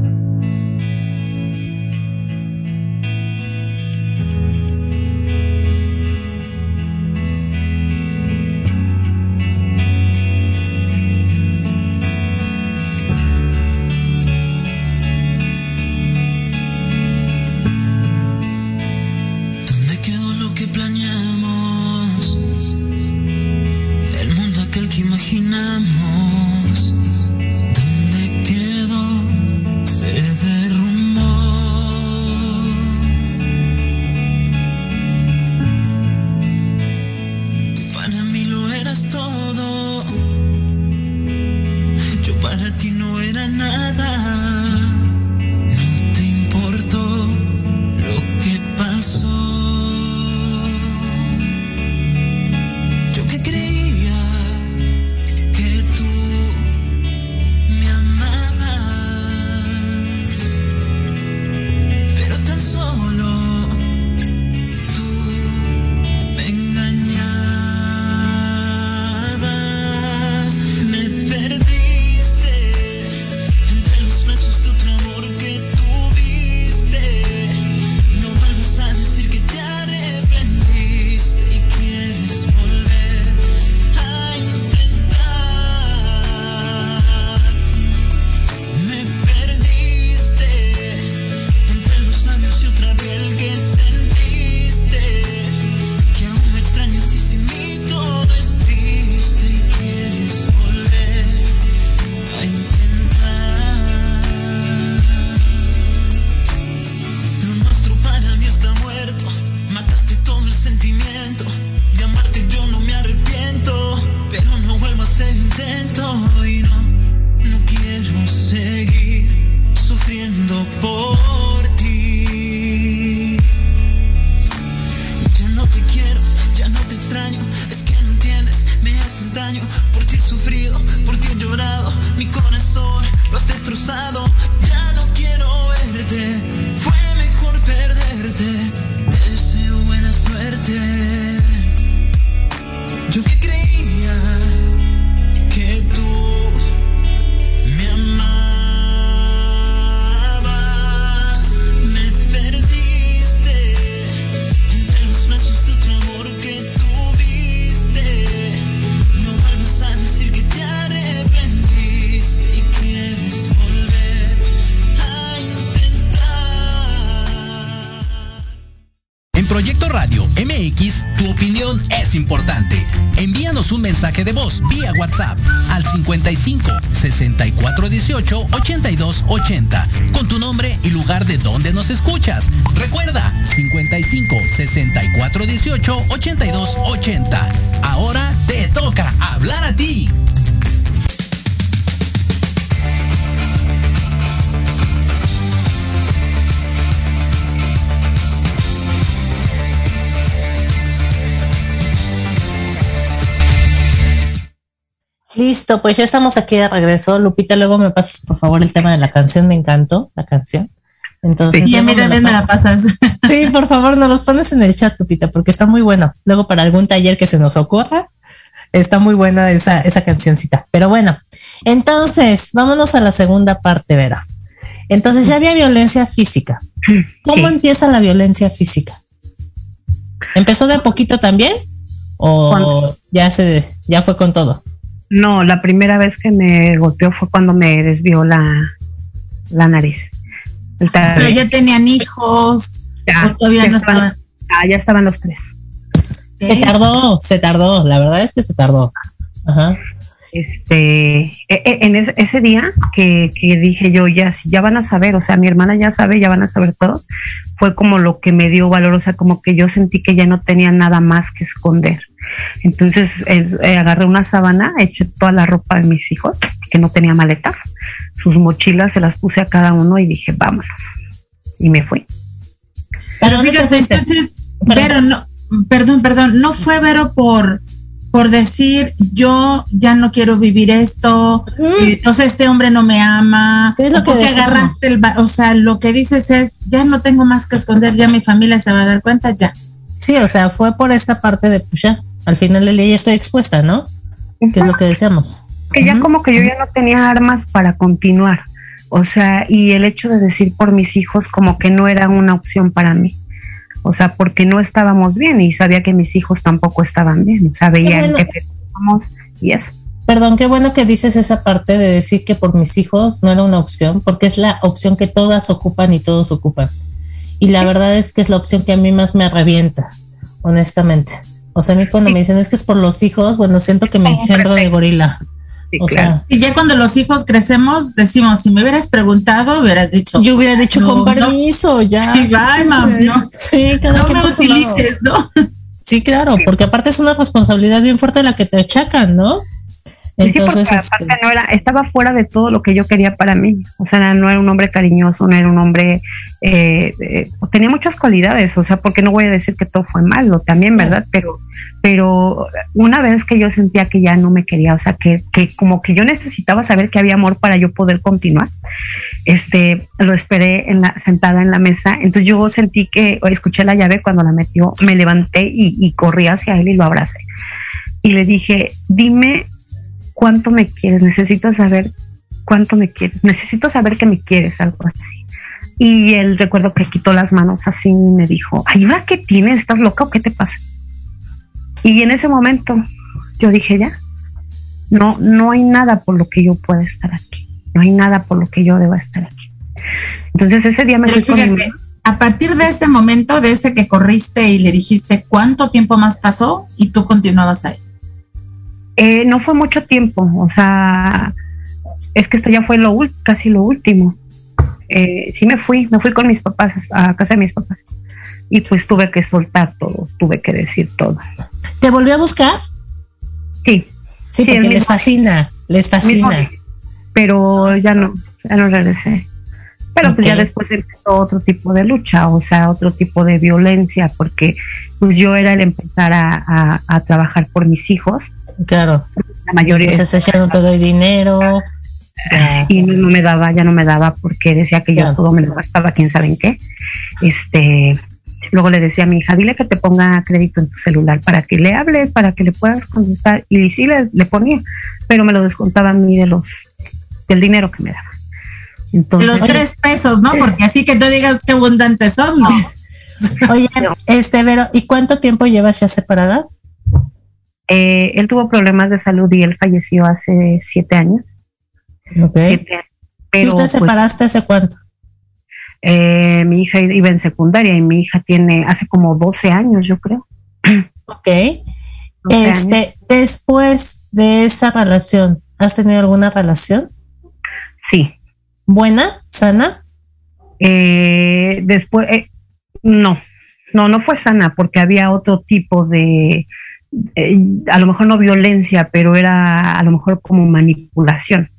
Speaker 1: Listo, pues ya estamos aquí de regreso. Lupita, luego me pasas por favor el tema de la canción, me encantó la canción. Entonces,
Speaker 2: sí, a mí también me la pasas. [LAUGHS]
Speaker 1: Sí, por favor, nos los pones en el chat, Lupita, porque está muy bueno. Luego para algún taller que se nos ocurra, está muy buena esa, esa cancioncita. Pero bueno, entonces, vámonos a la segunda parte, Vera. Entonces ya había violencia física. ¿Cómo
Speaker 3: Sí.
Speaker 1: empieza la violencia física? ¿Empezó de a poquito también? ¿O ya se ya fue con todo?
Speaker 3: No, la primera vez que me golpeó fue cuando me desvió la, la nariz.
Speaker 2: Pero ya tenían hijos,
Speaker 3: ya,
Speaker 2: o todavía
Speaker 3: ya
Speaker 2: no
Speaker 3: estaban,
Speaker 2: estaban.
Speaker 3: ah, ya estaban los tres.
Speaker 1: Se tardó, se tardó, la verdad es que se tardó. Ajá.
Speaker 3: Este, e- e- en ese, ese día que, que dije yo, ya, si ya van a saber, o sea, mi hermana ya sabe, ya van a saber todos, fue como lo que me dio valor, o sea, como que yo sentí que ya no tenía nada más que esconder. Entonces es- eh, agarré una sábana, eché toda la ropa de mis hijos, que no tenía maletas, sus mochilas se las puse a cada uno y dije, vámonos. Y me fui.
Speaker 2: Pero entonces,
Speaker 1: Perdón.
Speaker 2: Vero, no, perdón, perdón, no fue Vero por, por decir yo ya no quiero vivir esto, eh, entonces este hombre no me ama,
Speaker 1: Sí, es lo que
Speaker 2: agarraste el, o sea, lo que dices es ya no tengo más que esconder, ya mi familia se va a dar cuenta, ya.
Speaker 1: Sí, o sea, fue por esta parte de pues ya, al final del día ya estoy expuesta, ¿no? Que es lo que decíamos.
Speaker 3: que ya como que yo ya no tenía armas para continuar. O sea, y el hecho de decir por mis hijos como que no era una opción para mí. O sea, porque no estábamos bien y sabía que mis hijos tampoco estaban bien. O sea, veían
Speaker 1: bueno.
Speaker 3: que peleábamos y eso.
Speaker 1: Perdón, qué bueno que dices esa parte de decir que por mis hijos no era una opción, porque es la opción que todas ocupan y todos ocupan. Y la verdad es que es la opción que a mí más me revienta, honestamente. O sea, a mí cuando me dicen es que es por los hijos, bueno, siento que me engendro de gorila.
Speaker 3: Sí,
Speaker 1: O
Speaker 3: claro.
Speaker 1: sea,
Speaker 2: Y ya cuando los hijos crecemos, decimos, si me hubieras preguntado, hubieras dicho,
Speaker 1: yo hubiera dicho
Speaker 2: No,
Speaker 1: con
Speaker 2: no.
Speaker 1: permiso, ya.
Speaker 2: Sí, bye, mam, no.
Speaker 1: Sí, cada
Speaker 2: no me utilices, ¿no?
Speaker 1: Sí, claro, porque aparte es una responsabilidad bien fuerte la que te achacan, ¿no?
Speaker 3: Sí, porque
Speaker 1: Entonces, este,
Speaker 3: aparte no era, estaba fuera de todo lo que yo quería para mí. O sea, no era un hombre cariñoso, no era un hombre, eh, eh, tenía muchas cualidades, o sea, porque no voy a decir que todo fue malo también, ¿verdad? Pero, pero una vez que yo sentía que ya no me quería, o sea, que, que como que yo necesitaba saber que había amor para yo poder continuar, este, lo esperé en la, sentada en la mesa. Entonces yo sentí que, o escuché la llave cuando la metió, me levanté y, y corrí hacia él y lo abracé. Y le dije, dime cuánto me quieres, necesito saber cuánto me quieres, necesito saber que me quieres, algo así. Y él recuerdo que quitó las manos así y me dijo, ay, ¿ahora qué tienes? ¿Estás loca o qué te pasa? Y en ese momento yo dije, ya, no, no hay nada por lo que yo pueda estar aquí, no hay nada por lo que yo deba estar aquí. Entonces ese día me fui con mi
Speaker 2: a partir de ese momento, de ese que corriste y le dijiste cuánto tiempo más pasó y tú continuabas ahí.
Speaker 3: Eh, no fue mucho tiempo, o sea, es que esto ya fue lo casi lo último. Eh, sí me fui, me fui con mis papás a casa de mis papás y pues tuve que soltar todo, tuve que decir todo.
Speaker 1: ¿Te volvió a buscar?
Speaker 3: Sí,
Speaker 1: Sí,
Speaker 3: Sí,
Speaker 1: porque les fascina, les fascina.
Speaker 3: pero ya no, ya no regresé. Pero pues ya después empezó otro tipo de lucha, o sea, otro tipo de violencia, porque pues yo era el empezar a, a- a trabajar por mis hijos,
Speaker 1: Claro.
Speaker 3: la mayoría
Speaker 1: Entonces ya no te doy dinero. ya. [LAUGHS]
Speaker 3: y no, no me daba, ya no me daba porque decía que
Speaker 1: Claro.
Speaker 3: yo todo me lo gastaba, quién sabe en qué. Este, luego le decía a mi hija, dile que te ponga crédito en tu celular para que le hables, para que le puedas contestar. Y sí le, le ponía, pero me lo descontaba a mí de los, del dinero que me daba. Entonces,
Speaker 2: Los tres pesos, ¿no? Porque así que tú digas qué abundantes son, ¿no? [LAUGHS]
Speaker 1: Oye, este, Vero, ¿y cuánto tiempo llevas ya separada?
Speaker 3: Eh, él tuvo problemas de salud y él falleció hace siete años.
Speaker 1: Ok.
Speaker 3: Siete años.
Speaker 1: ¿Y usted
Speaker 3: pues,
Speaker 1: separaste hace cuánto?
Speaker 3: eh, mi hija iba en secundaria y mi hija tiene hace como 12 años, yo creo.
Speaker 1: Ok. Este, después de esa relación, ¿has tenido alguna relación?
Speaker 3: Sí.
Speaker 1: ¿Buena? ¿Sana?
Speaker 3: Eh, después, eh, no, no, no fue sana porque había otro tipo de, eh, a lo mejor no violencia, pero era a lo mejor como manipulación.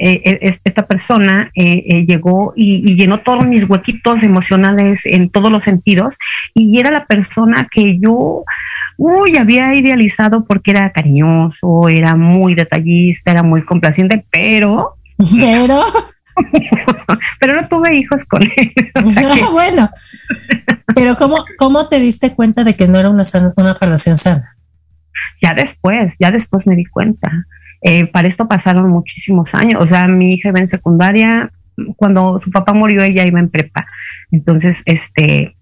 Speaker 3: Eh, esta persona llegó y, llenó todos mis huequitos emocionales en todos los sentidos y era la persona que yo, uy, había idealizado porque era cariñoso, era muy detallista, era muy complaciente, pero...
Speaker 1: Pero... [LAUGHS]
Speaker 3: pero no tuve hijos con él. [LAUGHS]
Speaker 1: bueno, pero ¿cómo, ¿cómo te diste cuenta de que no era una, una relación sana?
Speaker 3: Ya después, ya después me di cuenta. Eh, para esto pasaron muchísimos años. O sea, mi hija iba en secundaria, cuando su papá murió, ella iba en prepa. Entonces, este,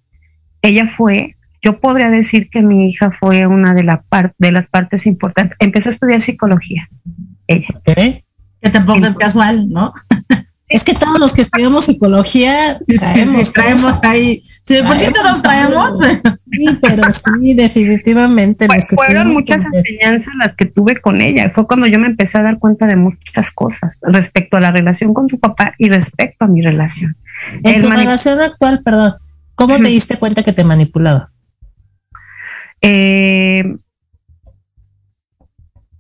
Speaker 3: ella fue, yo podría decir que mi hija fue una de, la de las partes importantes. Empezó a estudiar psicología. Ella.
Speaker 2: Que tampoco es casual, ¿no?
Speaker 1: Es que todos los que estudiamos psicología
Speaker 2: traemos, traemos ahí. Sí, por cierto nos traemos.
Speaker 1: Sí, pero sí, definitivamente.
Speaker 3: Pues fueron muchas enseñanzas las que tuve con ella. Fue cuando yo me empecé a dar cuenta de muchas cosas respecto a la relación con su papá y respecto a mi relación.
Speaker 1: En tu relación actual, perdón, ¿cómo te diste cuenta que te manipulaba?
Speaker 3: Eh,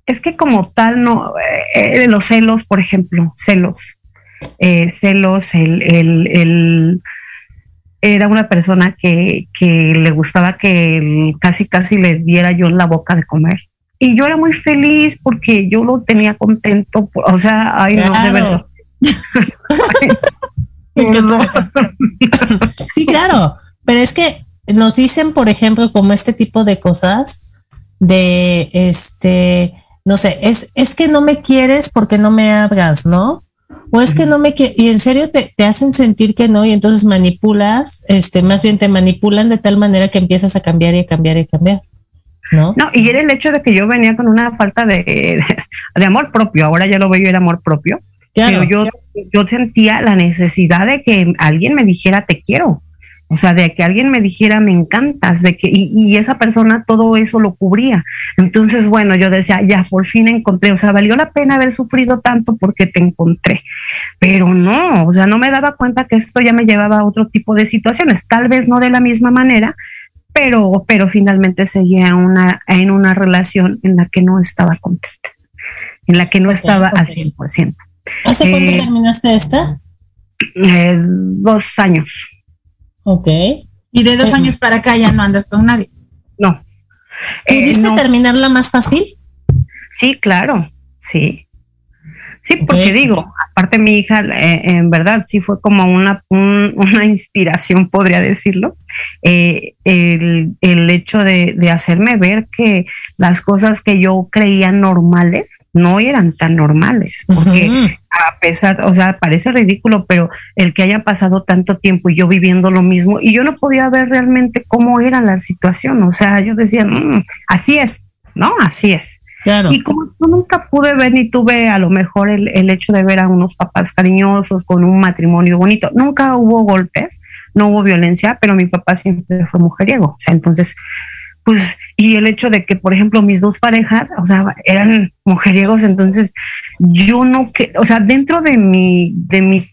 Speaker 3: es que como tal, no, eh, eh, los celos, por ejemplo, celos eh, celos, el, era una persona que, le gustaba que casi casi le diera yo en la boca de comer. Y yo era muy feliz porque yo lo tenía contento, o sea, ay, no, de verdad. [LAUGHS] [LAUGHS]
Speaker 1: sí, claro, pero es que nos dicen, por ejemplo, como este tipo de cosas de este, no sé, es, es que no me quieres porque no me hablas, ¿no? O es que no me quiere, y en serio te, hacen sentir que no, y entonces manipulas, este, más bien te manipulan de tal manera que empiezas a cambiar y a cambiar y a cambiar. ¿No?
Speaker 3: No, y era el hecho de que yo venía con una falta de, de amor propio, ahora ya lo veo, era amor propio, pero yo, yo sentía la necesidad de que alguien me dijera te quiero, o sea, de que alguien me dijera me encantas, de que, y, esa persona todo eso lo cubría. Entonces, bueno, yo decía, ya por fin encontré, o sea, valió la pena haber sufrido tanto porque te encontré. Pero no, o sea, no me daba cuenta que esto ya me llevaba a otro tipo de situaciones, tal vez no de la misma manera, pero, pero finalmente seguía una, en una relación en la que no estaba contenta, en la que no estaba al 100%.
Speaker 1: ¿Hace cuánto eh, terminaste esta?
Speaker 3: Eh, dos años.
Speaker 1: Ok.
Speaker 2: Y de dos años para acá ya no andas con nadie.
Speaker 3: No.
Speaker 1: ¿Pudiste eh, terminarla más fácil?
Speaker 3: Sí, claro, sí. Sí, porque digo, aparte mi hija, eh, en verdad, sí fue como una, una [LAUGHS] inspiración, podría decirlo, eh, el, el, hecho de, de, hacerme ver que las cosas que yo creía normales no eran tan normales, porque a pesar, o sea, parece ridículo, pero el que haya pasado tanto tiempo y yo viviendo lo mismo, y yo no podía ver realmente cómo era la situación, o sea, yo decía, mm, así es, ¿no? Así es. Claro. Y como yo nunca pude ver ni tuve a lo mejor el, el, hecho de ver a unos papás cariñosos con un matrimonio bonito, nunca hubo golpes, no hubo violencia, pero mi papá siempre fue mujeriego, o sea, entonces pues, y el hecho de que, por ejemplo, mis dos parejas, o sea, eran mujeriegos, entonces yo no, que, o sea, dentro de mi, de mi,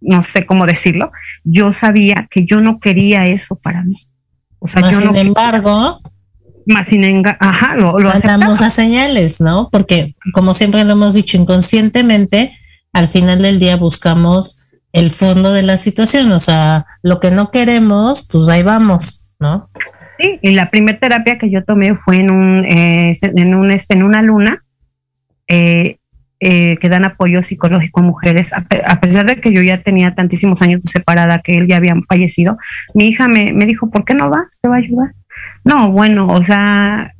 Speaker 3: no sé cómo decirlo, yo sabía que yo no quería eso para mí.
Speaker 1: O sea, yo sin embargo,
Speaker 3: más sin embargo, ajá, lo, lo
Speaker 1: damos a señales, ¿no? Porque como siempre lo hemos dicho inconscientemente, al final del día buscamos el fondo de la situación, o sea, lo que no queremos, pues ahí vamos, ¿no?
Speaker 3: Sí, y la primera terapia que yo tomé fue en un, eh, en un este, en una luna eh, eh, que dan apoyo psicológico a mujeres. A, pesar de que yo ya tenía tantísimos años de separada, que él ya había fallecido, mi hija me, me dijo, ¿por qué no vas? ¿Te va a ayudar? No, bueno, o sea,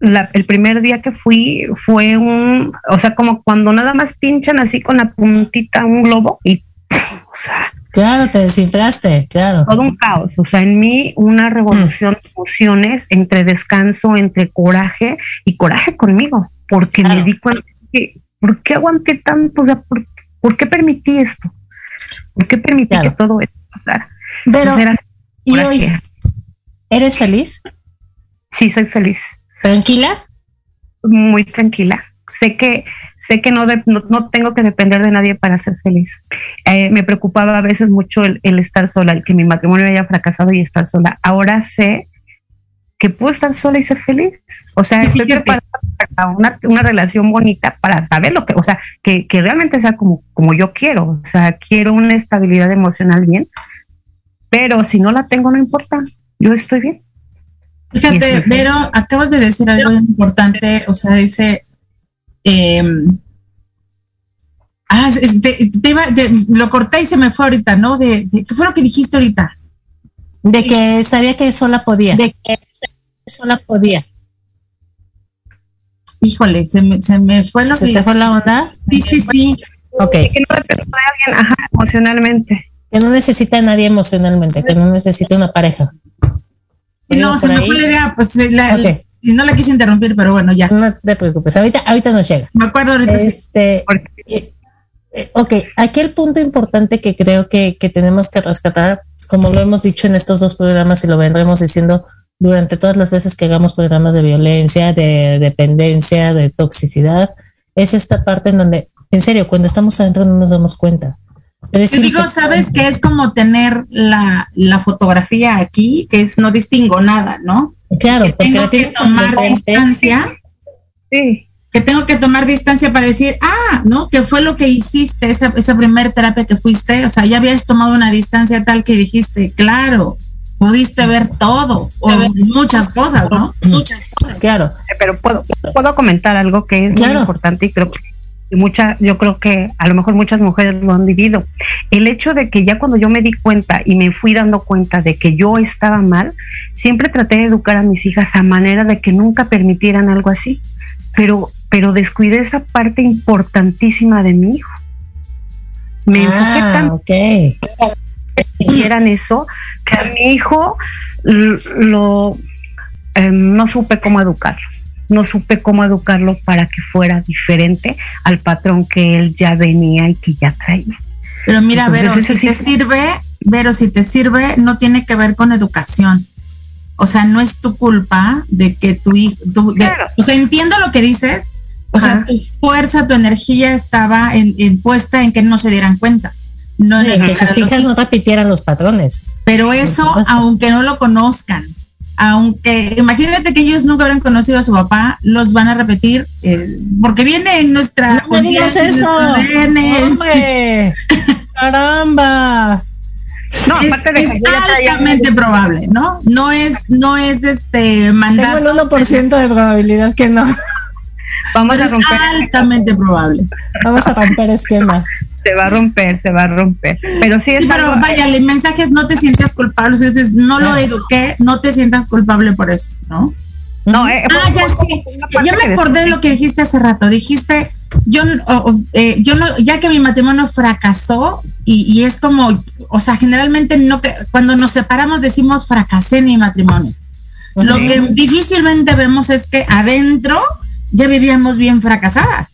Speaker 3: el primer día que fui fue un, o sea, como cuando nada más pinchan así con la puntita un globo y, o sea,
Speaker 1: Claro, te descifraste, claro.
Speaker 3: Todo un caos, o sea, en mí una revolución de emociones entre descanso, entre coraje y coraje conmigo, porque me di cuenta que, ¿por qué aguanté tanto? O sea, ¿por, qué permití esto? ¿Por qué permití que todo esto pasara?
Speaker 1: Pero, ¿y hoy eres feliz?
Speaker 3: Sí, soy feliz.
Speaker 1: ¿Tranquila?
Speaker 3: Muy tranquila. Sé que sé que no, no, tengo que depender de nadie para ser feliz. Eh, me preocupaba a veces mucho el, estar sola, el que mi matrimonio haya fracasado y estar sola. Ahora sé que puedo estar sola y ser feliz. O sea, estoy preparada para una, una, relación bonita para saber lo que, o sea, que, que, realmente sea como, como yo quiero. O sea, quiero una estabilidad emocional bien, pero si no la tengo, no importa. Yo estoy bien.
Speaker 2: Fíjate, pero acabas de decir algo importante, o sea, dice, eh, ah, lo corté y se me fue ahorita, ¿no? De, ¿Qué fue lo que dijiste ahorita?
Speaker 1: De que sabía que sola podía. De que sola podía.
Speaker 2: Híjole, se me, se me fue lo
Speaker 1: ¿Se te fue la onda?
Speaker 2: Sí, sí, sí.
Speaker 3: Ok. Que no necesita a alguien, ajá, emocionalmente.
Speaker 1: Que no necesita a nadie emocionalmente, que no necesita una pareja.
Speaker 2: no, se me fue la idea, pues la, y no la quise interrumpir, pero bueno, ya.
Speaker 1: No te preocupes, ahorita, ahorita nos llega.
Speaker 2: Me acuerdo ahorita.
Speaker 1: Este, eh, eh, ok, aquí el punto importante que creo que, que tenemos que rescatar, como lo hemos dicho en estos dos programas y lo vendremos diciendo durante todas las veces que hagamos programas de violencia, de dependencia, de toxicidad, es esta parte en donde, en serio, cuando estamos adentro no nos damos cuenta.
Speaker 2: Pero digo, ¿sabes que es como tener la, la, fotografía aquí, que es no distingo nada, ¿no?
Speaker 1: Claro,
Speaker 2: porque tengo que tomar distancia. Sí. Que tengo que tomar distancia para decir, ah, ¿no? ¿Qué fue lo que hiciste, esa, esa primera terapia que fuiste? O sea, ya habías tomado una distancia tal que dijiste, claro, pudiste ver todo, o muchas cosas, ¿no?
Speaker 1: Muchas cosas. Claro.
Speaker 3: Pero puedo, puedo comentar algo que es muy importante y creo que muchas, yo creo que a lo mejor muchas mujeres lo han vivido. El hecho de que ya cuando yo me di cuenta y me fui dando cuenta de que yo estaba mal, siempre traté de educar a mis hijas a manera de que nunca permitieran algo así. Pero, pero descuidé esa parte importantísima de mi hijo. Me ah, enfoqué tanto que hicieran eso que a mi hijo lo em, no supe cómo educarlo no supe cómo educarlo para que fuera diferente al patrón que él ya venía y que ya traía.
Speaker 2: Pero mira, Vero, si te sirve, Vero, si te sirve, no tiene que ver con educación. O sea, no es tu culpa de que tu hijo, o sea, entiendo lo que dices, o sea, tu fuerza, tu energía estaba en, puesta en que no se dieran cuenta.
Speaker 1: No en que sus hijas no repitieran los patrones.
Speaker 2: Pero eso, aunque no lo conozcan, aunque imagínate que ellos nunca habrán conocido a su papá, los van a repetir eh, porque viene en nuestra.
Speaker 1: No digas eso. Hombre, caramba.
Speaker 2: No, es, aparte de es altamente probable, ¿no? No es, no es este
Speaker 1: mandato. Tengo el 1% de probabilidad que no.
Speaker 2: Vamos a romper. Altamente probable.
Speaker 1: Vamos a romper esquemas
Speaker 3: se va a romper, se va a romper. Pero sí es.
Speaker 2: Pero vaya, el mensaje es no te sientas culpable. Si dices, no lo eduqué, no te sientas culpable por eso, ¿no?
Speaker 3: No, eh,
Speaker 2: ah, ya sí. Ya me acordé de lo que dijiste hace rato. Dijiste, yo, eh, yo no, ya que mi matrimonio fracasó y, es como, o sea, generalmente no que cuando nos separamos decimos fracasé en mi matrimonio. Lo que difícilmente vemos es que adentro ya vivíamos bien fracasadas.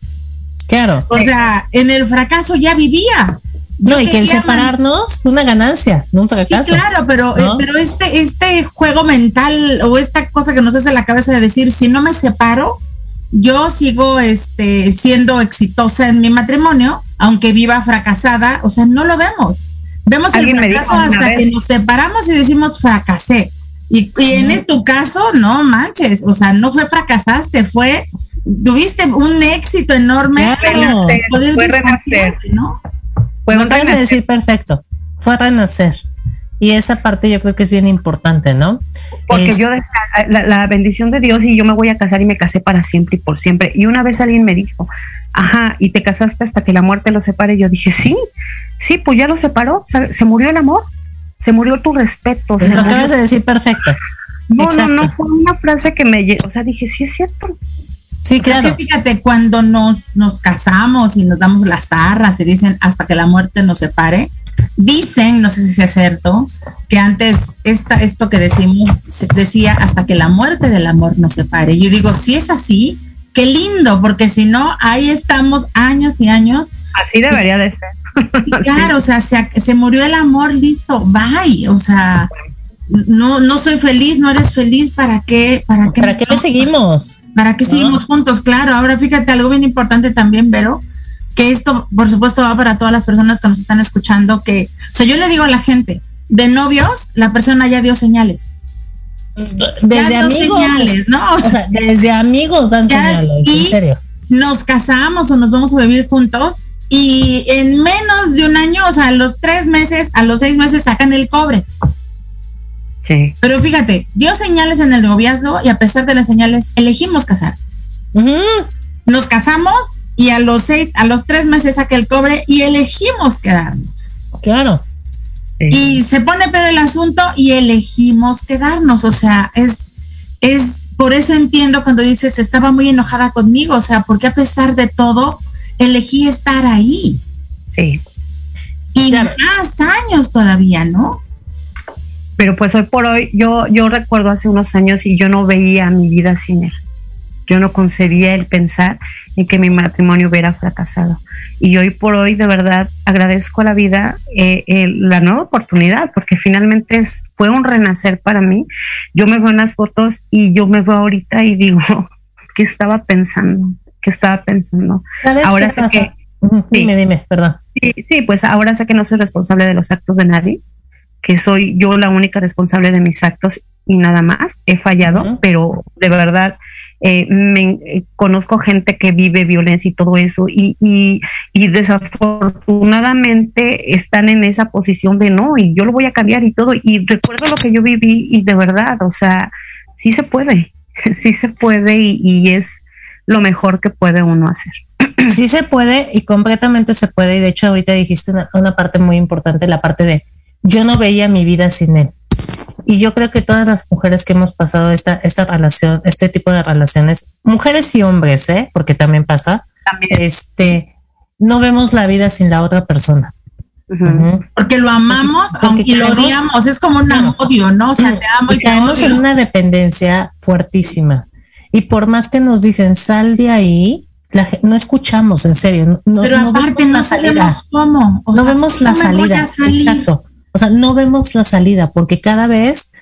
Speaker 1: Claro.
Speaker 2: O sea, en el fracaso ya vivía.
Speaker 1: no, y que el separarnos fue una ganancia, no un fracaso.
Speaker 2: Sí, claro, pero, eh, pero este, este juego mental o esta cosa que nos hace la cabeza de decir, si no me separo, yo sigo este, siendo exitosa en mi matrimonio, aunque viva fracasada, o sea, no lo vemos. Vemos el fracaso hasta que nos separamos y decimos fracasé. Y, en tu caso, no manches, o sea, no fue fracasaste, fue tuviste un éxito enorme
Speaker 3: claro. poder fue renacer,
Speaker 1: ¿no? Fue un renacer. decir perfecto, fue renacer. Y esa parte yo creo que es bien importante, ¿no?
Speaker 3: Porque yo, la, la, bendición de Dios y yo me voy a casar y me casé para siempre y por siempre. Y una vez alguien me dijo, ajá, y te casaste hasta que la muerte lo separe. Y yo dije, sí, sí, pues ya lo separó, se, murió el amor, se murió tu respeto.
Speaker 1: lo acabas de decir perfecto.
Speaker 3: No, no, no, fue una frase que me, o sea, dije, sí es cierto.
Speaker 2: Sí, claro. fíjate, cuando nos, nos casamos y nos damos las arras y dicen hasta que la muerte nos separe, dicen, no sé si es cierto, que antes esta, esto que decimos decía hasta que la muerte del amor nos separe. Yo digo, si es así, qué lindo, porque si no, ahí estamos años y años.
Speaker 3: Así debería de ser. [LAUGHS]
Speaker 2: Claro, o sea, se, se, murió el amor, listo, bye. O sea, no, no soy feliz, no eres feliz, ¿para qué? ¿Para qué,
Speaker 1: ¿Para qué le seguimos?
Speaker 2: ¿Para qué seguimos juntos? Claro, ahora fíjate algo bien importante también, Vero, que esto, por supuesto, va para todas las personas que nos están escuchando, que, o sea, yo le digo a la gente, de novios, la persona ya dio señales.
Speaker 1: Desde amigos, señales, ¿no? O sea, desde amigos dan señales, en serio.
Speaker 2: Nos casamos o nos vamos a vivir juntos y en menos de un año, o sea, a los tres meses, a los seis meses sacan el cobre.
Speaker 3: Sí.
Speaker 2: Pero fíjate, dio señales en el noviazgo y a pesar de las señales, elegimos casarnos. Nos casamos y a los seis, a los tres meses saca el cobre y elegimos quedarnos.
Speaker 1: Claro.
Speaker 2: Y se pone pero el asunto y elegimos quedarnos. O sea, es, es por eso entiendo cuando dices estaba muy enojada conmigo. O sea, porque a pesar de todo, elegí estar ahí.
Speaker 3: Sí.
Speaker 2: Y más años todavía, ¿no?
Speaker 3: Pero pues hoy por hoy, yo, yo recuerdo hace unos años y yo no veía mi vida sin él. Yo no concebía el pensar en que mi matrimonio hubiera fracasado. Y hoy por hoy, de verdad, agradezco a la vida eh, la nueva oportunidad, porque finalmente es, fue un renacer para mí. Yo me veo en las fotos y yo me veo ahorita y digo, [LAUGHS] ¿qué estaba pensando? ¿Qué estaba pensando?
Speaker 1: ¿Sabes ahora sé que. Dime, dime, perdón.
Speaker 3: Sí, sí, pues ahora sé que no soy responsable de los actos de nadie, que soy yo la única responsable de mis actos y nada más. He fallado, pero de verdad eh, me, eh, conozco gente que vive violencia y todo eso y, y, y, desafortunadamente están en esa posición de no y yo lo voy a cambiar y todo y recuerdo lo que yo viví y de verdad, o sea, sí se puede, [LAUGHS] sí se puede y, y es lo mejor que puede uno hacer.
Speaker 1: Sí se puede y completamente se puede y de hecho ahorita dijiste una, una parte muy importante, la parte de yo no veía mi vida sin él y yo creo que todas las mujeres que hemos pasado esta, esta relación, este tipo de relaciones, mujeres y hombres, ¿eh? porque también pasa, este, no vemos la vida sin la otra persona.
Speaker 2: Porque lo amamos, aunque lo odiamos, es como un odio, ¿no? O sea, te amo y,
Speaker 1: caemos en una dependencia fuertísima. Y por más que nos dicen, sal de ahí, no escuchamos, en serio. No,
Speaker 2: Pero aparte, no sabemos cómo.
Speaker 1: no vemos la salida. Exacto. O sea, no vemos la salida porque cada vez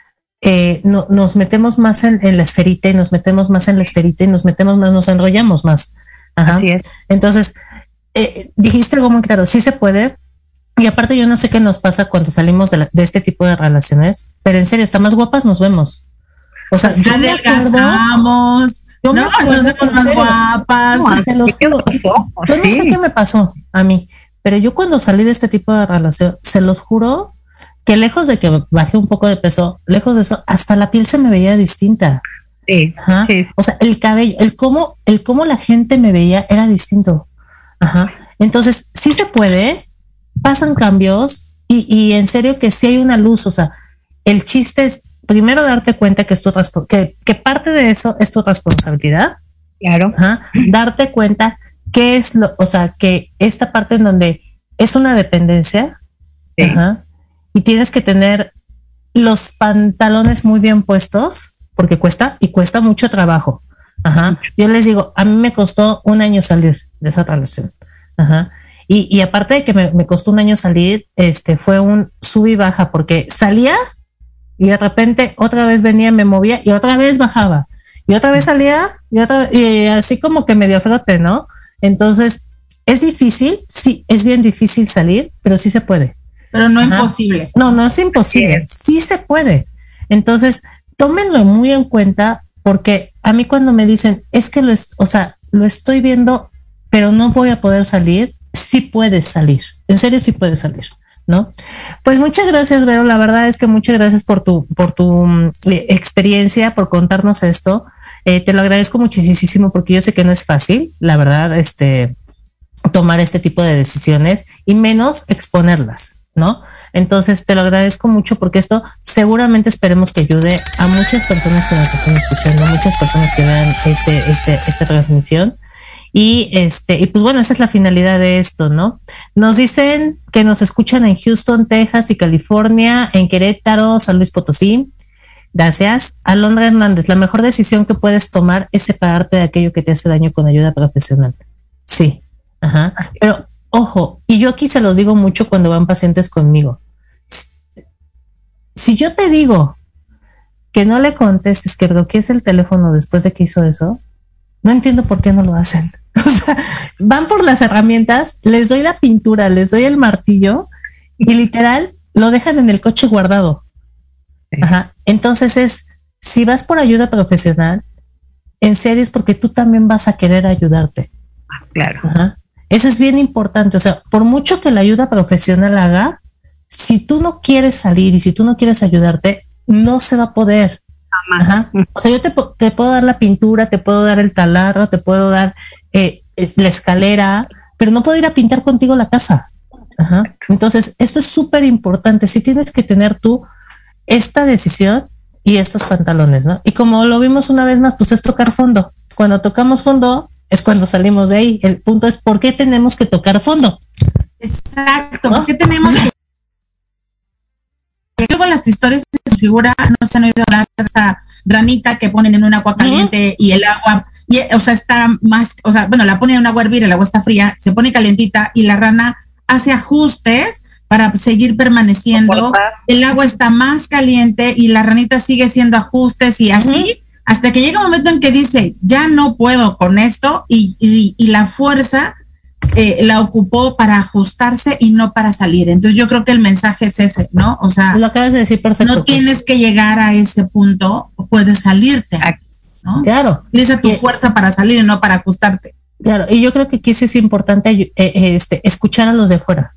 Speaker 1: eh, no, nos metemos más en, la esferita y nos metemos más en la esferita y nos metemos más, nos enrollamos más.
Speaker 3: Así es.
Speaker 1: Entonces, eh, dijiste algo muy claro, sí se puede. Y aparte yo no sé qué nos pasa cuando salimos de, este tipo de relaciones, pero en serio, está más guapas nos vemos.
Speaker 2: O sea, ya me casamos. Yo no, nos vemos más guapas.
Speaker 1: No, se los juro. Yo no sé qué me pasó a mí, pero yo cuando salí de este tipo de relación, se los juro que lejos de que bajé un poco de peso, lejos de eso, hasta la piel se me veía distinta.
Speaker 3: Sí,
Speaker 1: O sea, el cabello, el cómo, el cómo la gente me veía era distinto. Ajá. Entonces, sí se puede, pasan cambios y, y en serio que sí hay una luz. O sea, el chiste es primero darte cuenta que, es tu que, que parte de eso es tu responsabilidad.
Speaker 3: Claro.
Speaker 1: Ajá. Darte cuenta que es lo, o sea, que esta parte en donde es una dependencia. Ajá y tienes que tener los pantalones muy bien puestos porque cuesta y cuesta mucho trabajo. Ajá. Yo les digo, a mí me costó un año salir de esa relación. Ajá. Y, aparte de que me, me, costó un año salir, este fue un sub y baja porque salía y de repente otra vez venía, me movía y otra vez bajaba y otra vez salía y otra y así como que medio frote, ¿no? Entonces es difícil, sí, es bien difícil salir, pero sí se puede.
Speaker 2: Pero no es imposible.
Speaker 1: No, no es imposible. Sí. se puede. Entonces, tómenlo muy en cuenta porque a mí cuando me dicen, es que lo, es, o sea, lo estoy viendo, pero no voy a poder salir, sí puedes salir. En serio, sí puedes salir. ¿No? Pues muchas gracias, Vero. La verdad es que muchas gracias por tu, por tu mm, eh, experiencia, por contarnos esto. Eh, te lo agradezco muchísimo porque yo sé que no es fácil, la verdad, este, tomar este tipo de decisiones y menos exponerlas. ¿No? Entonces te lo agradezco mucho porque esto seguramente esperemos que ayude a muchas personas que nos están escuchando, muchas personas que vean este, este, esta transmisión. Y este, y pues bueno, esa es la finalidad de esto, ¿no? Nos dicen que nos escuchan en Houston, Texas y California, en Querétaro, San Luis Potosí. Gracias. Alondra Hernández, la mejor decisión que puedes tomar es separarte de aquello que te hace daño con ayuda profesional. Sí. Ajá. Pero Ojo, y yo aquí se los digo mucho cuando van pacientes conmigo. Si yo te digo que no le contestes, que bloquees el teléfono después de que hizo eso, no entiendo por qué no lo hacen. [LAUGHS] O sea, van por las herramientas, les doy la pintura, les doy el martillo y literal lo dejan en el coche guardado. Ajá. Entonces es, si vas por ayuda profesional, en serio es porque tú también vas a querer ayudarte.
Speaker 3: Claro.
Speaker 1: Ajá. Eso es bien importante. O sea, por mucho que la ayuda profesional haga, si tú no quieres salir y si tú no quieres ayudarte, no se va a poder. Ajá. O sea, yo te, te, puedo dar la pintura, te puedo dar el taladro, te puedo dar eh, eh, la escalera, pero no puedo ir a pintar contigo la casa. Ajá. Entonces, esto es súper importante. Si tienes que tener tú esta decisión y estos pantalones, ¿no? Y como lo vimos una vez más, pues es tocar fondo. Cuando tocamos fondo es cuando salimos de ahí. El punto es por qué tenemos que tocar fondo.
Speaker 2: Exacto, ¿por qué tenemos que Luego las historias se figura, no se han oído hablar de esta ranita que ponen en un agua caliente y el agua, y, o sea, está más, o sea, bueno, la ponen en un agua hervir, el agua está fría, se pone calientita y la rana hace ajustes para seguir permaneciendo. El agua está más caliente y la ranita sigue haciendo ajustes y así hasta que llega un momento en que dice, ya no puedo con esto y, y, y la fuerza eh, la ocupó para ajustarse y no para salir. Entonces yo creo que el mensaje es ese, ¿no? O sea,
Speaker 1: lo acabas de decir perfecto.
Speaker 2: No tienes que llegar a ese punto, puedes salirte. ¿no?
Speaker 1: Claro.
Speaker 2: Utiliza tu y, fuerza para salir y no para ajustarte.
Speaker 1: Claro, y yo creo que aquí sí es importante eh, este, escuchar a los de fuera.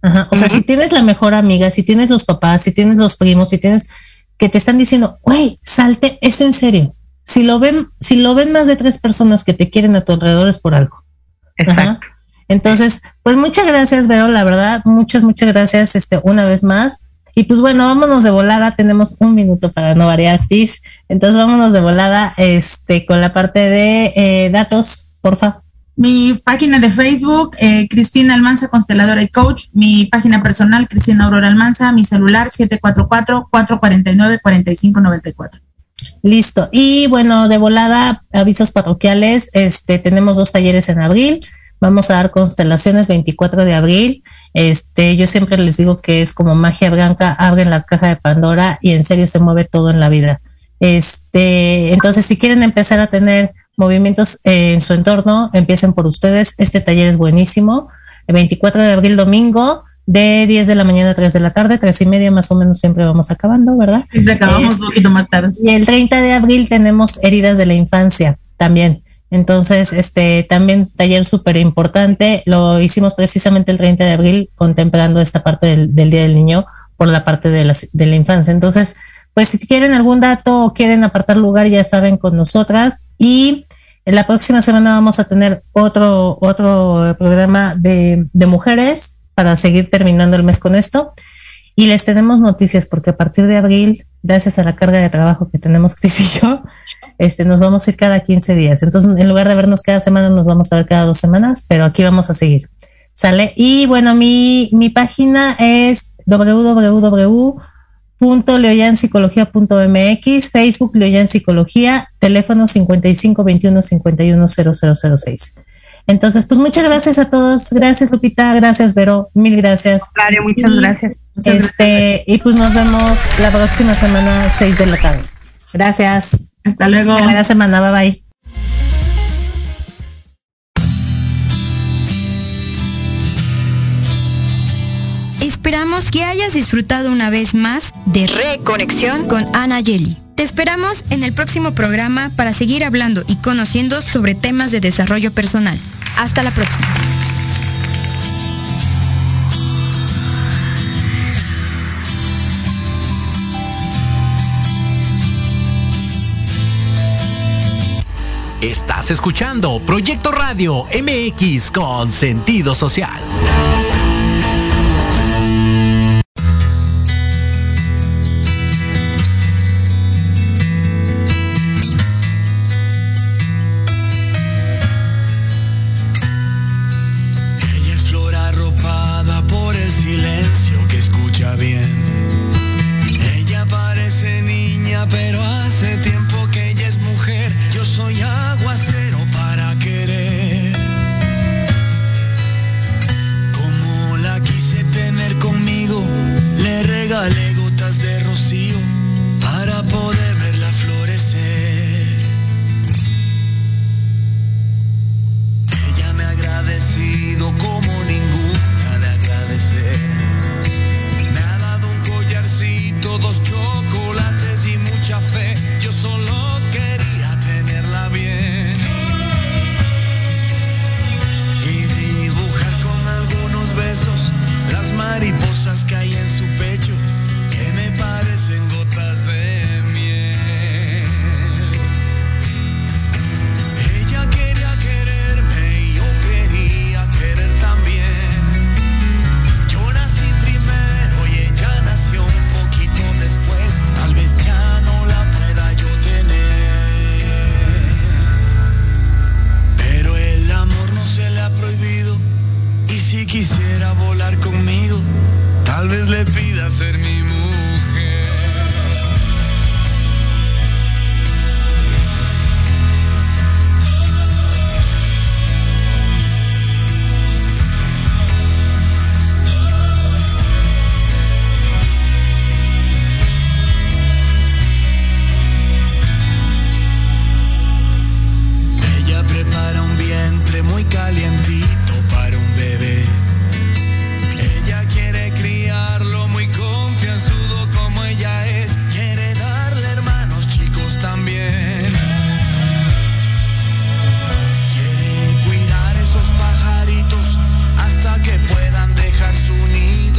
Speaker 1: Ajá. O sea, uh -huh. si tienes la mejor amiga, si tienes los papás, si tienes los primos, si tienes que te están diciendo, güey, salte, es en serio. Si lo ven, si lo ven más de tres personas que te quieren a tu alrededor es por algo.
Speaker 3: Exacto.
Speaker 1: Ajá. Entonces, pues muchas gracias, Vero, la verdad, muchas, muchas gracias este, una vez más. Y pues bueno, vámonos de volada, tenemos un minuto para no variar, Tis. Entonces vámonos de volada este, con la parte de eh, datos, porfa.
Speaker 2: Mi página de Facebook, eh, Cristina Almanza, consteladora y coach. Mi página personal, Cristina Aurora Almanza. Mi celular, 744-449-4594.
Speaker 1: Listo. Y bueno, de volada, avisos parroquiales. Este, tenemos dos talleres en abril. Vamos a dar constelaciones 24 de abril. Este, yo siempre les digo que es como magia blanca, abren la caja de Pandora y en serio se mueve todo en la vida. Este, entonces si quieren empezar a tener movimientos eh, en su entorno, empiecen por ustedes. Este taller es buenísimo. El 24 de abril, domingo, de 10 de la mañana a 3 de la tarde, 3 y media más o menos siempre vamos acabando, ¿verdad?
Speaker 2: Siempre acabamos es, un poquito más tarde.
Speaker 1: Y el 30 de abril tenemos heridas de la infancia también. Entonces, este también taller súper importante, lo hicimos precisamente el 30 de abril, contemplando esta parte del, del Día del Niño por la parte de la, de la infancia. Entonces, pues si quieren algún dato o quieren apartar lugar, ya saben con nosotras. Y en la próxima semana vamos a tener otro, otro programa de, de mujeres para seguir terminando el mes con esto. Y les tenemos noticias porque a partir de abril, gracias a la carga de trabajo que tenemos [LAUGHS] Cris y yo, este, nos vamos a ir cada 15 días. Entonces, en lugar de vernos cada semana, nos vamos a ver cada dos semanas, pero aquí vamos a seguir. ¿Sale? Y bueno, mi, mi página es www.leoyanpsicología.mx, Facebook Leoyan Psicología, teléfono 5521 510006. Entonces, pues muchas gracias a todos. Gracias, Lupita. Gracias, Vero. Mil gracias.
Speaker 3: Claro, muchas y, gracias. Muchas
Speaker 1: este,
Speaker 3: gracias.
Speaker 1: Y pues nos vemos la próxima semana, 6 de la tarde. Gracias.
Speaker 2: Hasta luego.
Speaker 1: Buena semana. Bye bye.
Speaker 6: Esperamos que hayas disfrutado una vez más de Reconexión con Ana Yeli. Te esperamos en el próximo programa para seguir hablando y conociendo sobre temas de desarrollo personal. Hasta la próxima.
Speaker 4: Estás escuchando Proyecto Radio MX con sentido social.